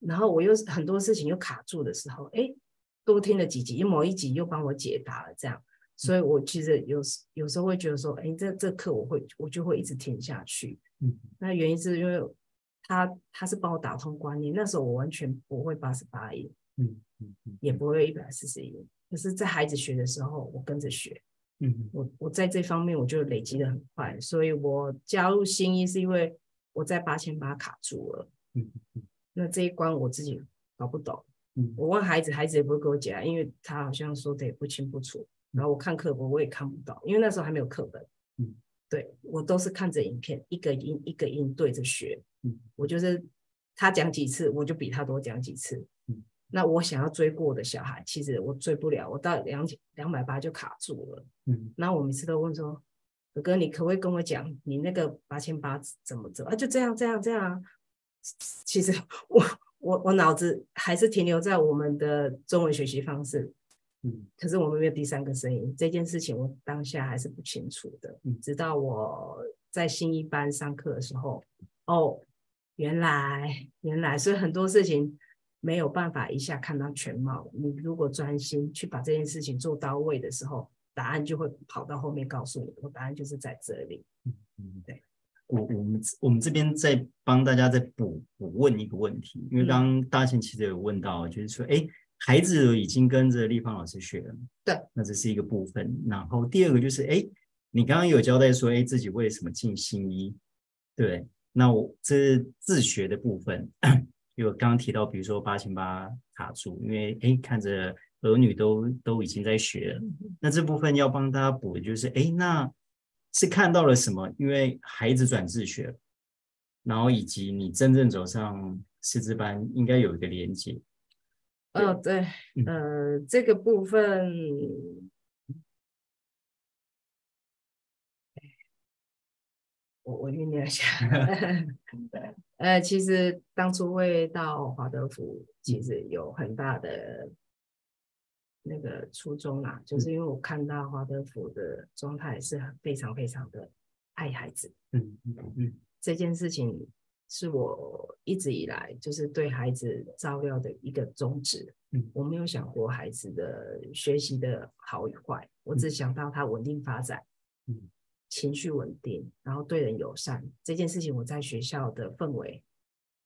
Speaker 4: 然后我又很多事情又卡住的时候，哎，多听了几集，某一集又帮我解答了，这样，所以我其实有有时候会觉得说，哎，这这课我会我就会一直听下去，嗯，那原因是因为他他是帮我打通观念，那时候我完全不会八十八音。嗯嗯嗯，也。不会一百四十音，可是，在孩子学的时候，我跟着学，嗯，我我在这方面我就累积的很快，所以我加入新一是因为我在八千八卡住了，嗯嗯，那这一关我自己搞不懂，嗯，我问孩子，孩子也不会给我解答，因为他好像说的也不清不楚，然后我看课本我也看不到，因为那时候还没有课本，嗯，对我都是看着影片，一个音一个音对着学，嗯，我就是他讲几次，我就比他多讲几次。嗯。那我想要追过我的小孩，其实我追不了，我到两两百八就卡住了。嗯，那我每次都问说：“哥哥，你可不可以跟我讲，你那个八千八怎么走啊？”就这样，这样，这样。其实我我我脑子还是停留在我们的中文学习方式。嗯，可是我们没有第三个声音，这件事情我当下还是不清楚的。嗯，直到我在新一班上课的时候，哦，原来原来，所以很多事情。没有办法一下看到全貌。你如果专心去把这件事情做到位的时候，答案就会跑到后面告诉你。我答案就是在这里。嗯嗯，对。
Speaker 2: 我我们我们这边在帮大家再补补问一个问题，因为刚刚大庆其实有问到，就是说，哎，孩子已经跟着立芳老师学了，
Speaker 4: 对，
Speaker 2: 那这是一个部分。然后第二个就是，哎，你刚刚有交代说，哎，自己为什么进新一？对，那我这是自学的部分。因为刚刚提到，比如说八千八卡住，因为哎，看着儿女都都已经在学了，那这部分要帮大家补的就是，哎，那是看到了什么？因为孩子转自学，然后以及你真正走上师资班，应该有一个连接。
Speaker 4: 哦，对，呃，这个部分。我我酝酿一下 呃，其实当初会到华德福，其实有很大的那个初衷啦，就是因为我看到华德福的状态是非常非常的爱孩子，嗯嗯嗯，这件事情是我一直以来就是对孩子照料的一个宗旨，嗯，我没有想过孩子的学习的好与坏，我只想到他稳定发展，嗯。情绪稳定，然后对人友善，这件事情我在学校的氛围，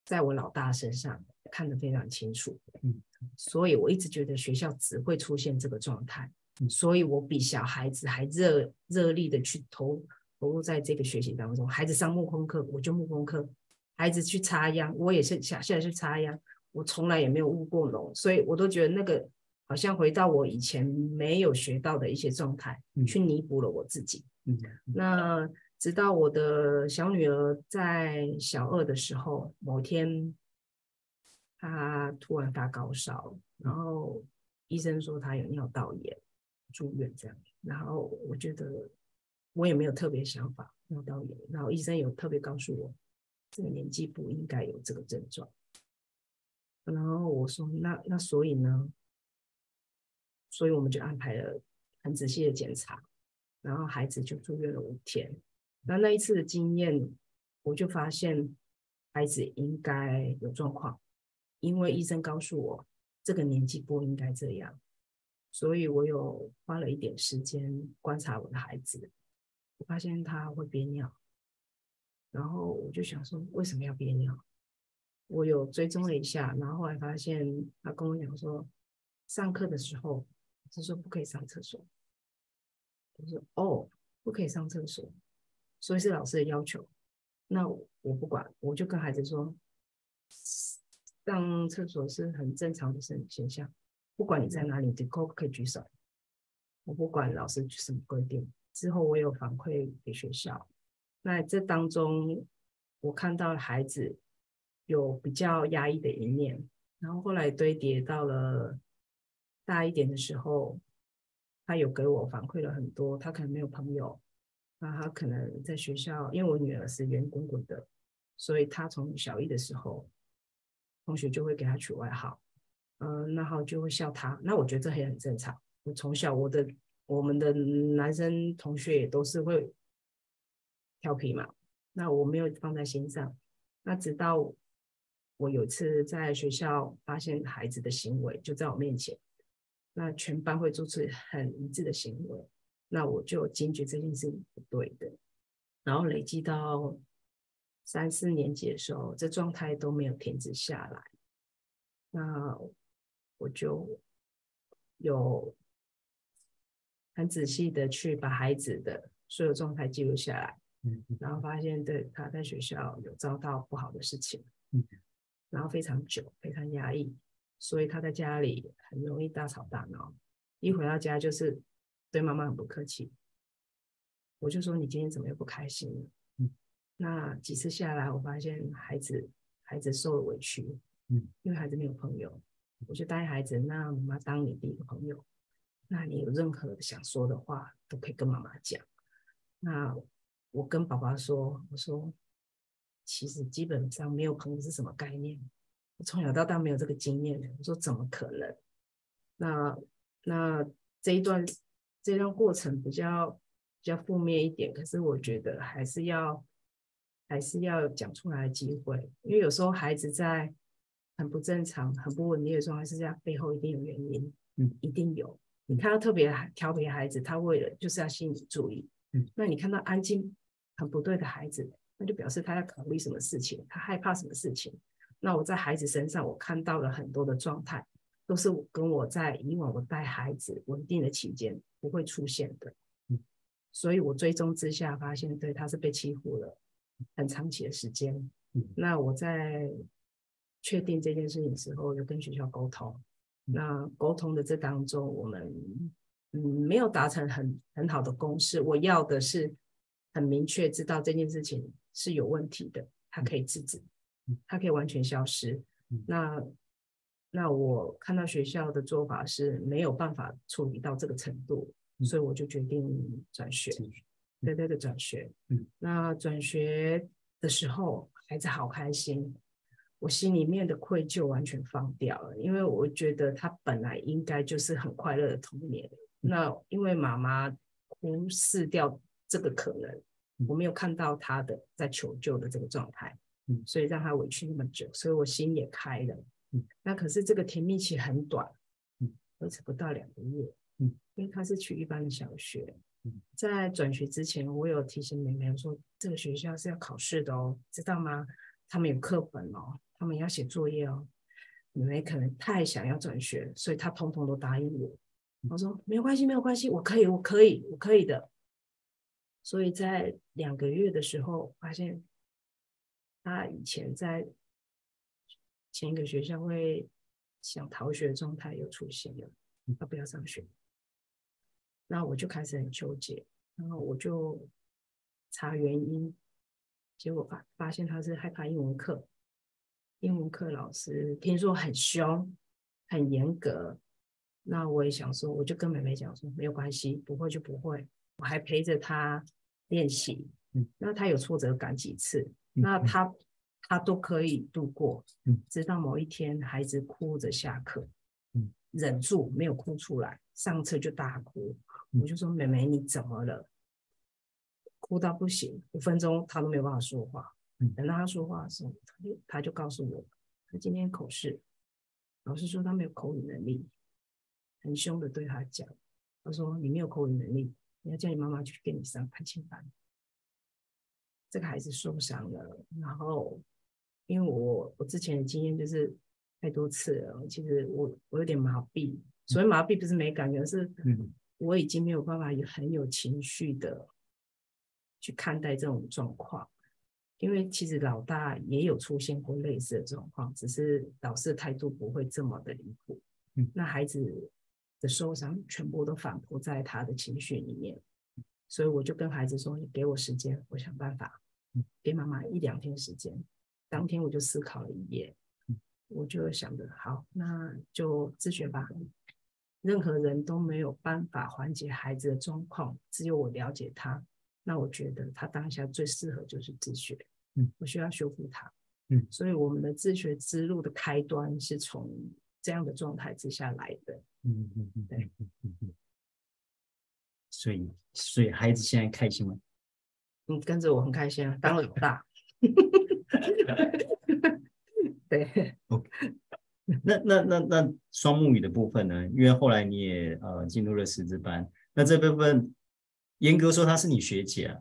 Speaker 4: 在我老大身上看得非常清楚。嗯，所以我一直觉得学校只会出现这个状态，嗯，所以我比小孩子还热热力的去投投入在这个学习当中。孩子上木工课，我就木工课；孩子去插秧，我也是想现在去插秧。我从来也没有务过农，所以我都觉得那个好像回到我以前没有学到的一些状态，嗯，去弥补了我自己。嗯那直到我的小女儿在小二的时候，某天她突然发高烧，然后医生说他有尿道炎，住院这样。然后我觉得我也没有特别想法，尿道炎。然后医生有特别告诉我，这个年纪不应该有这个症状。然后我说那那所以呢？所以我们就安排了很仔细的检查。然后孩子就住院了五天。那那一次的经验，我就发现孩子应该有状况，因为医生告诉我这个年纪不应该这样，所以我有花了一点时间观察我的孩子，我发现他会憋尿，然后我就想说为什么要憋尿？我有追踪了一下，然后后来发现他跟我讲说，上课的时候他说不可以上厕所。我说哦，不可以上厕所，所以是老师的要求。那我不管，我就跟孩子说，上厕所是很正常的现现象。不管你在哪里，你可不可以举手？我不管老师什么规定。之后我有反馈给学校。那这当中，我看到孩子有比较压抑的一面，然后后来堆叠到了大一点的时候。他有给我反馈了很多，他可能没有朋友，那他可能在学校，因为我女儿是圆滚滚的，所以他从小一的时候，同学就会给他取外号，嗯、呃，然后就会笑他。那我觉得这也很正常。我从小我的我们的男生同学也都是会调皮嘛，那我没有放在心上。那直到我有一次在学校发现孩子的行为就在我面前，那全班会做出很一致的行为，那我就惊觉这件事不对的。然后累积到三四年级的时候，这状态都没有停止下来。那我就有很仔细的去把孩子的所有状态记录下来，然后发现对他在学校有遭到不好的事情，然后非常久，非常压抑，所以他在家里很容易大吵大闹，一回到家就是对妈妈很不客气。我就说，你今天怎么又不开心了？嗯，那几次下来，我发现孩子孩子受了委屈，嗯，因为孩子没有朋友，我就带孩子，那妈妈当你第一个朋友，那你有任何想说的话都可以跟妈妈讲。那我跟爸爸说，我说其实基本上没有朋友是什么概念？我从小到大没有这个经验，我说怎么可能？那那这一段这段过程比较。比较负面一点，可是我觉得还是要还是要讲出来的机会，因为有时候孩子在很不正常、很不稳定的时候，还是这样，背后一定有原因，嗯，一定有。你看到特别调皮的孩子，他为了就是要吸引注意，嗯，那你看到安静很不对的孩子，那就表示他在考虑什么事情，他害怕什么事情。那我在孩子身上，我看到了很多的状态，都是跟我在以往我带孩子稳定的期间不会出现的。嗯所以我追踪之下发现，对，他是被欺负了很长期的时间。嗯、那我在确定这件事情的时候，有跟学校沟通。嗯、那沟通的这当中，我们嗯没有达成很很好的共识。我要的是很明确知道这件事情是有问题的，它可以制止，它可以完全消失。嗯、那那我看到学校的做法是没有办法处理到这个程度。所以我就决定转学，对对对，转学。嗯，那转学的时候，孩子好开心，我心里面的愧疚完全放掉了，因为我觉得他本来应该就是很快乐的童年。那因为妈妈忽视掉这个可能，我没有看到他的在求救的这个状态，嗯，所以让他委屈那么久，所以我心也开了。嗯，那可是这个甜蜜期很短，嗯，维持不到两个月。嗯，因为他是去一般的小学，在转学之前，我有提醒妹妹说，这个学校是要考试的哦，知道吗？他们有课本哦，他们要写作业哦。妹妹可能太想要转学，所以她通通都答应我。我说没有关系，没有关系，我可以，我可以，我可以的。所以在两个月的时候，发现她以前在前一个学校会想逃学的状态又出现了，她不要上学。那我就开始很纠结，然后我就查原因，结果发发现他是害怕英文课，英文课老师听说很凶、很严格。那我也想说，我就跟妹妹讲说，没有关系，不会就不会，我还陪着她练习。嗯，那他有挫折感几次，那他他都可以度过。嗯，直到某一天，孩子哭着下课，嗯，忍住没有哭出来，上车就大哭。我就说：“妹妹，你怎么了？哭到不行，五分钟他都没有办法说话。等到他说话的时候，他就告诉我，他今天口试，老师说他没有口语能力，很凶的对他讲，他说你没有口语能力，你要叫你妈妈去给你上弹琴班。这个孩子受伤了，然后因为我我之前的经验就是太多次了，其实我我有点麻痹，所谓麻痹不是没感觉，是嗯。”我已经没有办法有很有情绪的去看待这种状况，因为其实老大也有出现过类似的状况，只是老师的态度不会这么的离谱。嗯，那孩子的受伤全部都反扑在他的情绪里面，所以我就跟孩子说：“你给我时间，我想办法。”给妈妈一两天时间。当天我就思考了一夜，我就想着：“好，那就自学吧。”任何人都没有办法缓解孩子的状况，只有我了解他。那我觉得他当下最适合就是自学。嗯，我需要修复他。嗯，所以我们的自学之路的开端是从这样的状态之下来的。
Speaker 2: 嗯嗯嗯，对。所以，所以孩子现在开心吗？
Speaker 4: 嗯，跟着我很开心啊，当老大。对。
Speaker 2: OK。那那那那双母语的部分呢？因为后来你也呃进入了师资班，那这部分严格说她是你学姐啊。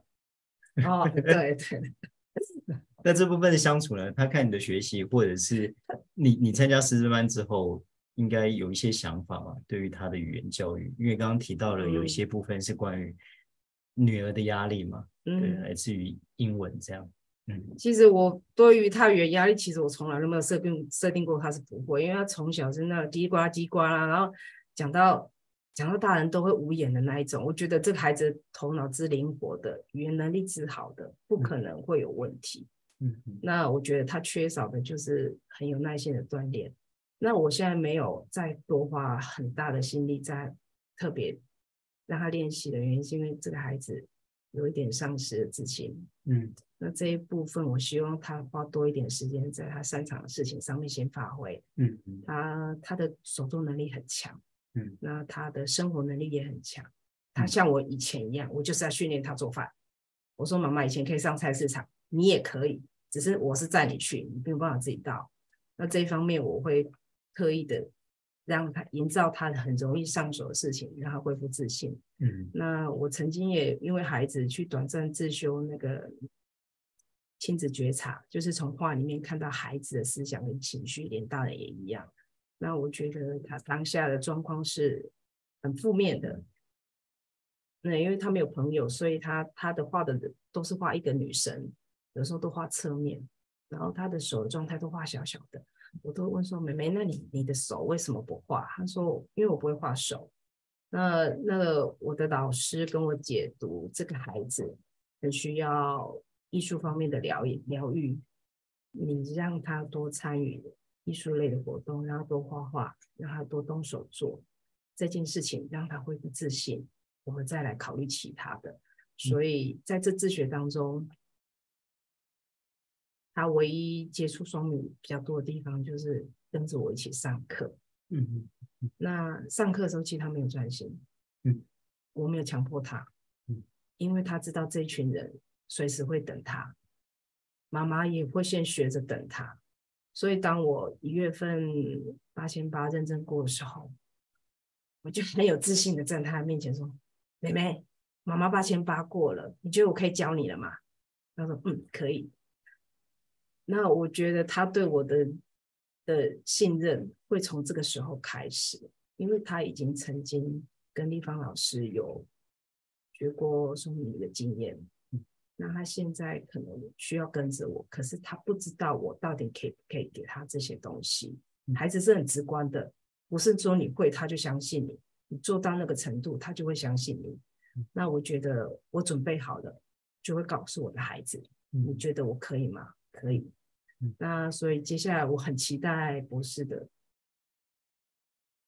Speaker 4: 哦，对对。
Speaker 2: 那这部分的相处呢？他看你的学习，或者是你你参加师资班之后，应该有一些想法嘛？对于他的语言教育，因为刚刚提到了有一些部分是关于女儿的压力嘛，嗯、对，来自于英文这样。嗯，
Speaker 4: 其实我对于他语言压力，其实我从来都没有设定设定过他是不会，因为他从小是那叽呱叽呱啦，然后讲到讲到大人都会无言的那一种。我觉得这个孩子头脑之灵活的，语言能力之好的，不可能会有问题。嗯，那我觉得他缺少的就是很有耐心的锻炼。那我现在没有再多花很大的心力在特别让他练习的原因，是因为这个孩子有一点丧失了自信。嗯。那这一部分，我希望他花多一点时间在他擅长的事情上面先发挥。嗯嗯，他他的手作能力很强。嗯，那他的生活能力也很强。他像我以前一样，我就是要训练他做饭。我说妈妈以前可以上菜市场，你也可以，只是我是载你去，你没有办法自己到。那这一方面，我会刻意的让他营造他很容易上手的事情，让他恢复自信。嗯，那我曾经也因为孩子去短暂自修那个。亲子觉察，就是从画里面看到孩子的思想跟情绪，连大人也一样。那我觉得他当下的状况是很负面的。那因为他没有朋友，所以他他的画的都是画一个女生，有时候都画侧面，然后他的手的状态都画小小的。我都问说：“妹妹，那你你的手为什么不画？”他说：“因为我不会画手。”那那个我的老师跟我解读，这个孩子很需要。艺术方面的疗疗愈，你让他多参与艺术类的活动，让他多画画，让他多动手做这件事情，让他恢复自信，我们再来考虑其他的。所以在这自学当中，他唯一接触双语比较多的地方，就是跟着我一起上课。嗯嗯，那上课的时候，其实他没有专心。嗯，我没有强迫他。嗯，因为他知道这一群人。随时会等他，妈妈也会先学着等他。所以当我一月份八千八认证过的时候，我就很有自信的站在他面前说：“妹妹，妈妈八千八过了，你觉得我可以教你了吗？”他说：“嗯，可以。”那我觉得他对我的的信任会从这个时候开始，因为他已经曾经跟丽芳老师有学过双语的经验。那他现在可能需要跟着我，可是他不知道我到底可以不可以给他这些东西。孩子是很直观的，不是说你会他就相信你，你做到那个程度他就会相信你。那我觉得我准备好了，就会告诉我的孩子，你觉得我可以吗？可以。那所以接下来我很期待博士的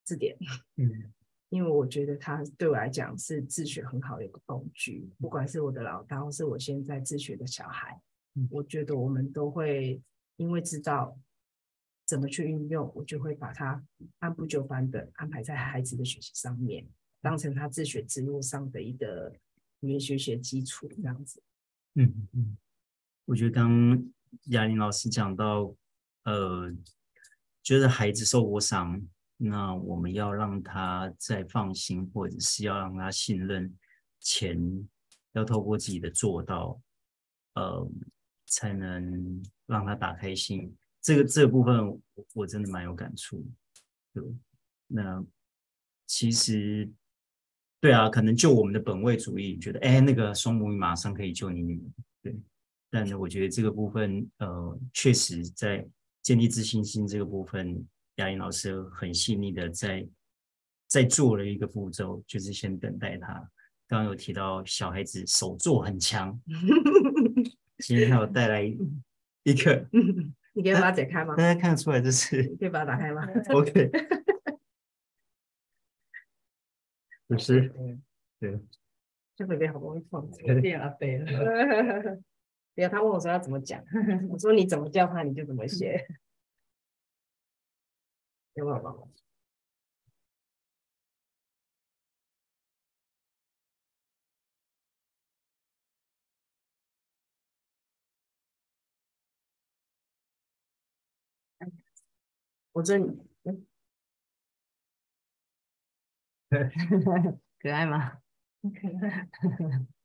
Speaker 4: 字典。嗯。因为我觉得它对我来讲是自学很好的一个工具，不管是我的老大，或是我现在自学的小孩，我觉得我们都会因为知道怎么去运用，我就会把它按部就班的安排在孩子的学习上面，当成他自学之路上的一个语言学习基础这样子。
Speaker 2: 嗯嗯，我觉得刚刚雅琳老师讲到，呃，觉得孩子受过伤。那我们要让他再放心，或者是要让他信任前，要透过自己的做到，呃，才能让他打开心。这个这部分我，我真的蛮有感触。对，那其实，对啊，可能就我们的本位主义，觉得哎，那个双母语马上可以救你女儿，对。但是我觉得这个部分，呃，确实在建立自信心这个部分。雅琳老师很细腻的在在做了一个步骤，就是先等待他。刚刚有提到小孩子手作很强，今天还有带来一个，
Speaker 4: 你可以把它解开吗？
Speaker 2: 大家看得出来这是？
Speaker 4: 可以把它打开吗？
Speaker 2: OK，不是，对，
Speaker 4: 这会不会好不容易放这变阿飞了？对呀，他问我说要怎么讲，我说你怎么叫他你就怎么写。有没有办法？我这里，可爱吗？可爱。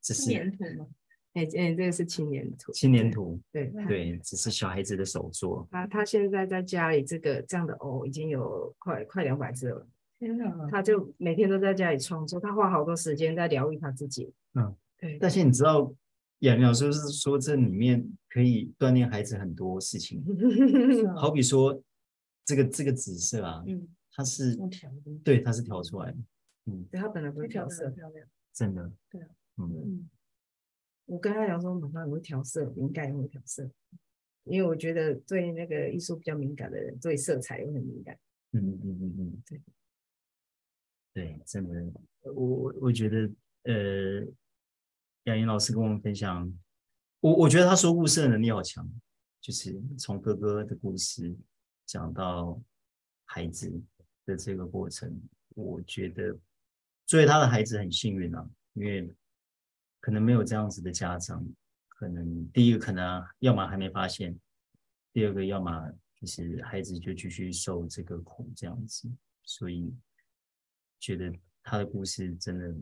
Speaker 2: 这是
Speaker 4: 青年图吗？哎哎，这个是青年图。
Speaker 2: 青年图，
Speaker 4: 对
Speaker 2: 对，只是小孩子的手作。
Speaker 4: 他他现在在家里，这个这样的偶已经有快快两百只了。天哪！他就每天都在家里创作，他花好多时间在疗愈他自己。
Speaker 2: 嗯，
Speaker 4: 对。
Speaker 2: 但是你知道，亚玲老师是说这里面可以锻炼孩子很多事情，好比说。这个这个紫色啊，嗯，它是对，它是调出来的，嗯，
Speaker 4: 对，它本来不是调色，
Speaker 2: 漂亮，真的，
Speaker 4: 对
Speaker 2: 嗯，
Speaker 4: 我跟他讲说，妈妈，我会调色，敏感也会调色，因为我觉得对那个艺术比较敏感的人，对色彩也很敏感，
Speaker 2: 嗯嗯嗯嗯嗯，对，对，真的，我我我觉得，呃，亚玲老师跟我们分享，我我觉得他说故事的能力好强，就是从哥哥的故事。讲到孩子的这个过程，我觉得作为他的孩子很幸运啊，因为可能没有这样子的家长，可能第一个可能要么还没发现，第二个要么就是孩子就继续受这个苦这样子，所以觉得他的故事真的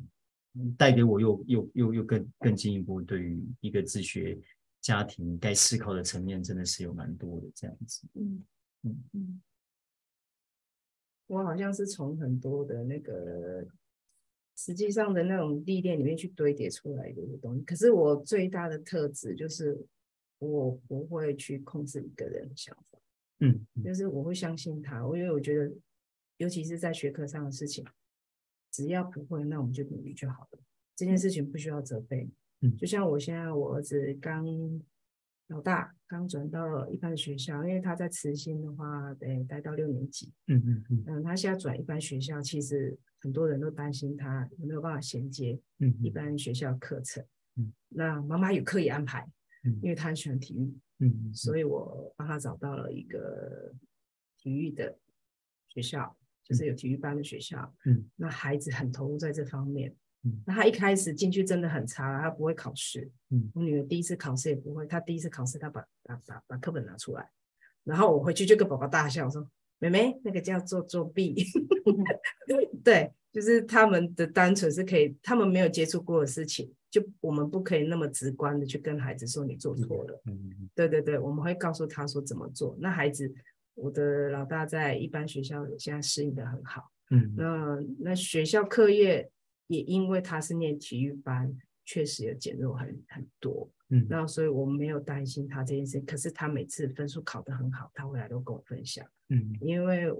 Speaker 2: 带给我又又又又更更进一步，对于一个自学家庭该思考的层面真的是有蛮多的这样子，
Speaker 4: 嗯。嗯。嗯，我好像是从很多的那个实际上的那种历练里面去堆叠出来的一个东西。可是我最大的特质就是我不会去控制一个人的想法，
Speaker 2: 嗯，
Speaker 4: 就是我会相信他。我因为我觉得，尤其是在学科上的事情，只要不会，那我们就努力就好了。这件事情不需要责备。嗯，就像我现在我儿子刚。老大刚转到一般学校，因为他在慈心的话，得待到六年级。
Speaker 2: 嗯嗯嗯。
Speaker 4: 嗯，他现在转一般学校，其实很多人都担心他有没有办法衔接一般学校课程。嗯，那妈妈有刻意安排，因为他很喜欢体育。嗯，所以我帮他找到了一个体育的学校，就是有体育班的学校。嗯，那孩子很投入在这方面。那他一开始进去真的很差，他不会考试。嗯，我女儿第一次考试也不会，她第一次考试，她把把把把课本拿出来，然后我回去就跟宝宝大笑说：“妹妹，那个叫做作弊。”对，就是他们的单纯是可以，他们没有接触过的事情，就我们不可以那么直观的去跟孩子说你做错了。嗯，对对对，我们会告诉他说怎么做。那孩子，我的老大在一般学校现在适应的很好。嗯，那那学校课业。也因为他是念体育班，确实有减弱很很多，嗯，那所以我们没有担心他这件事。可是他每次分数考得很好，他回来都跟我分享，嗯，因为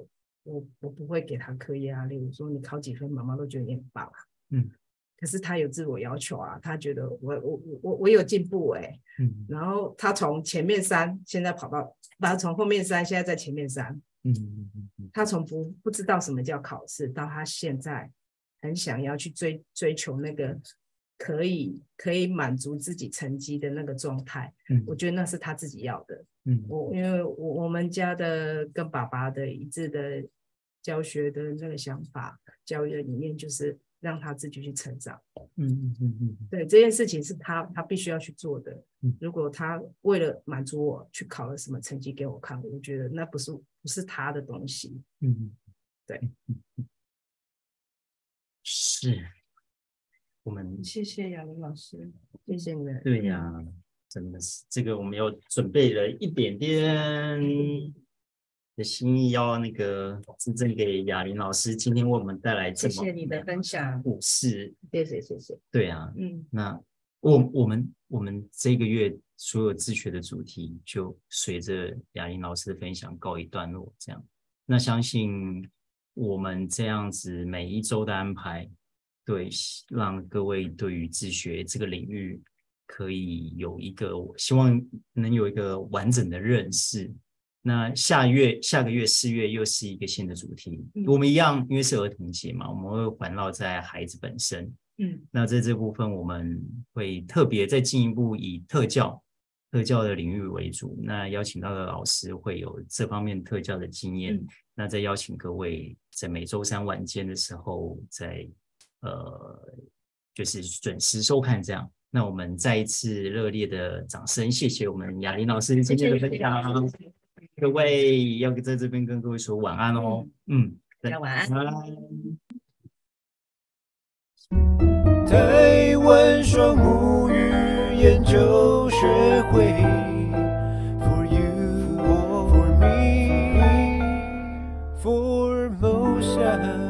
Speaker 4: 我我不会给他课业压力，我说你考几分，妈妈都觉得你很棒啊，嗯，可是他有自我要求啊，他觉得我我我我有进步哎、欸，嗯，然后他从前面三现在跑到，把他从后面三现在在前面三，嗯嗯嗯嗯，他从不不知道什么叫考试，到他现在。很想要去追追求那个可以可以满足自己成绩的那个状态，嗯，我觉得那是他自己要的，嗯，我因为我我们家的跟爸爸的一致的教学的那个想法，教育的理念就是让他自己去成长，嗯嗯嗯嗯，对，这件事情是他他必须要去做的，嗯，如果他为了满足我去考了什么成绩给我看，我觉得那不是不是他的东西，嗯，对。
Speaker 2: 是，我们
Speaker 4: 谢谢亚玲老师，谢谢你们。
Speaker 2: 对呀、啊，真的是这个，我们又准备了一点点的心意，要那个真正给亚玲老师今天为我们带来这么
Speaker 4: 谢谢你的分享
Speaker 2: 故事，
Speaker 4: 谢谢谢谢。
Speaker 2: 对啊，嗯，那我我们我们这个月所有自学的主题就随着亚玲老师的分享告一段落，这样，那相信。我们这样子每一周的安排，对，让各位对于自学这个领域可以有一个，希望能有一个完整的认识。那下月下个月四月又是一个新的主题，嗯、我们一样，因为是儿童节嘛，我们会环绕在孩子本身。嗯，那在这部分我们会特别再进一步以特教特教的领域为主，那邀请到的老师会有这方面特教的经验，嗯、那再邀请各位在每周三晚间的时候，在呃，就是准时收看这样。那我们再一次热烈的掌声，谢谢我们雅玲老师今天的分享。各位要在这边跟各位说晚安哦。嗯。
Speaker 4: 大家晚安。
Speaker 1: 台湾双母语研究学会。For you or for me，for both of you。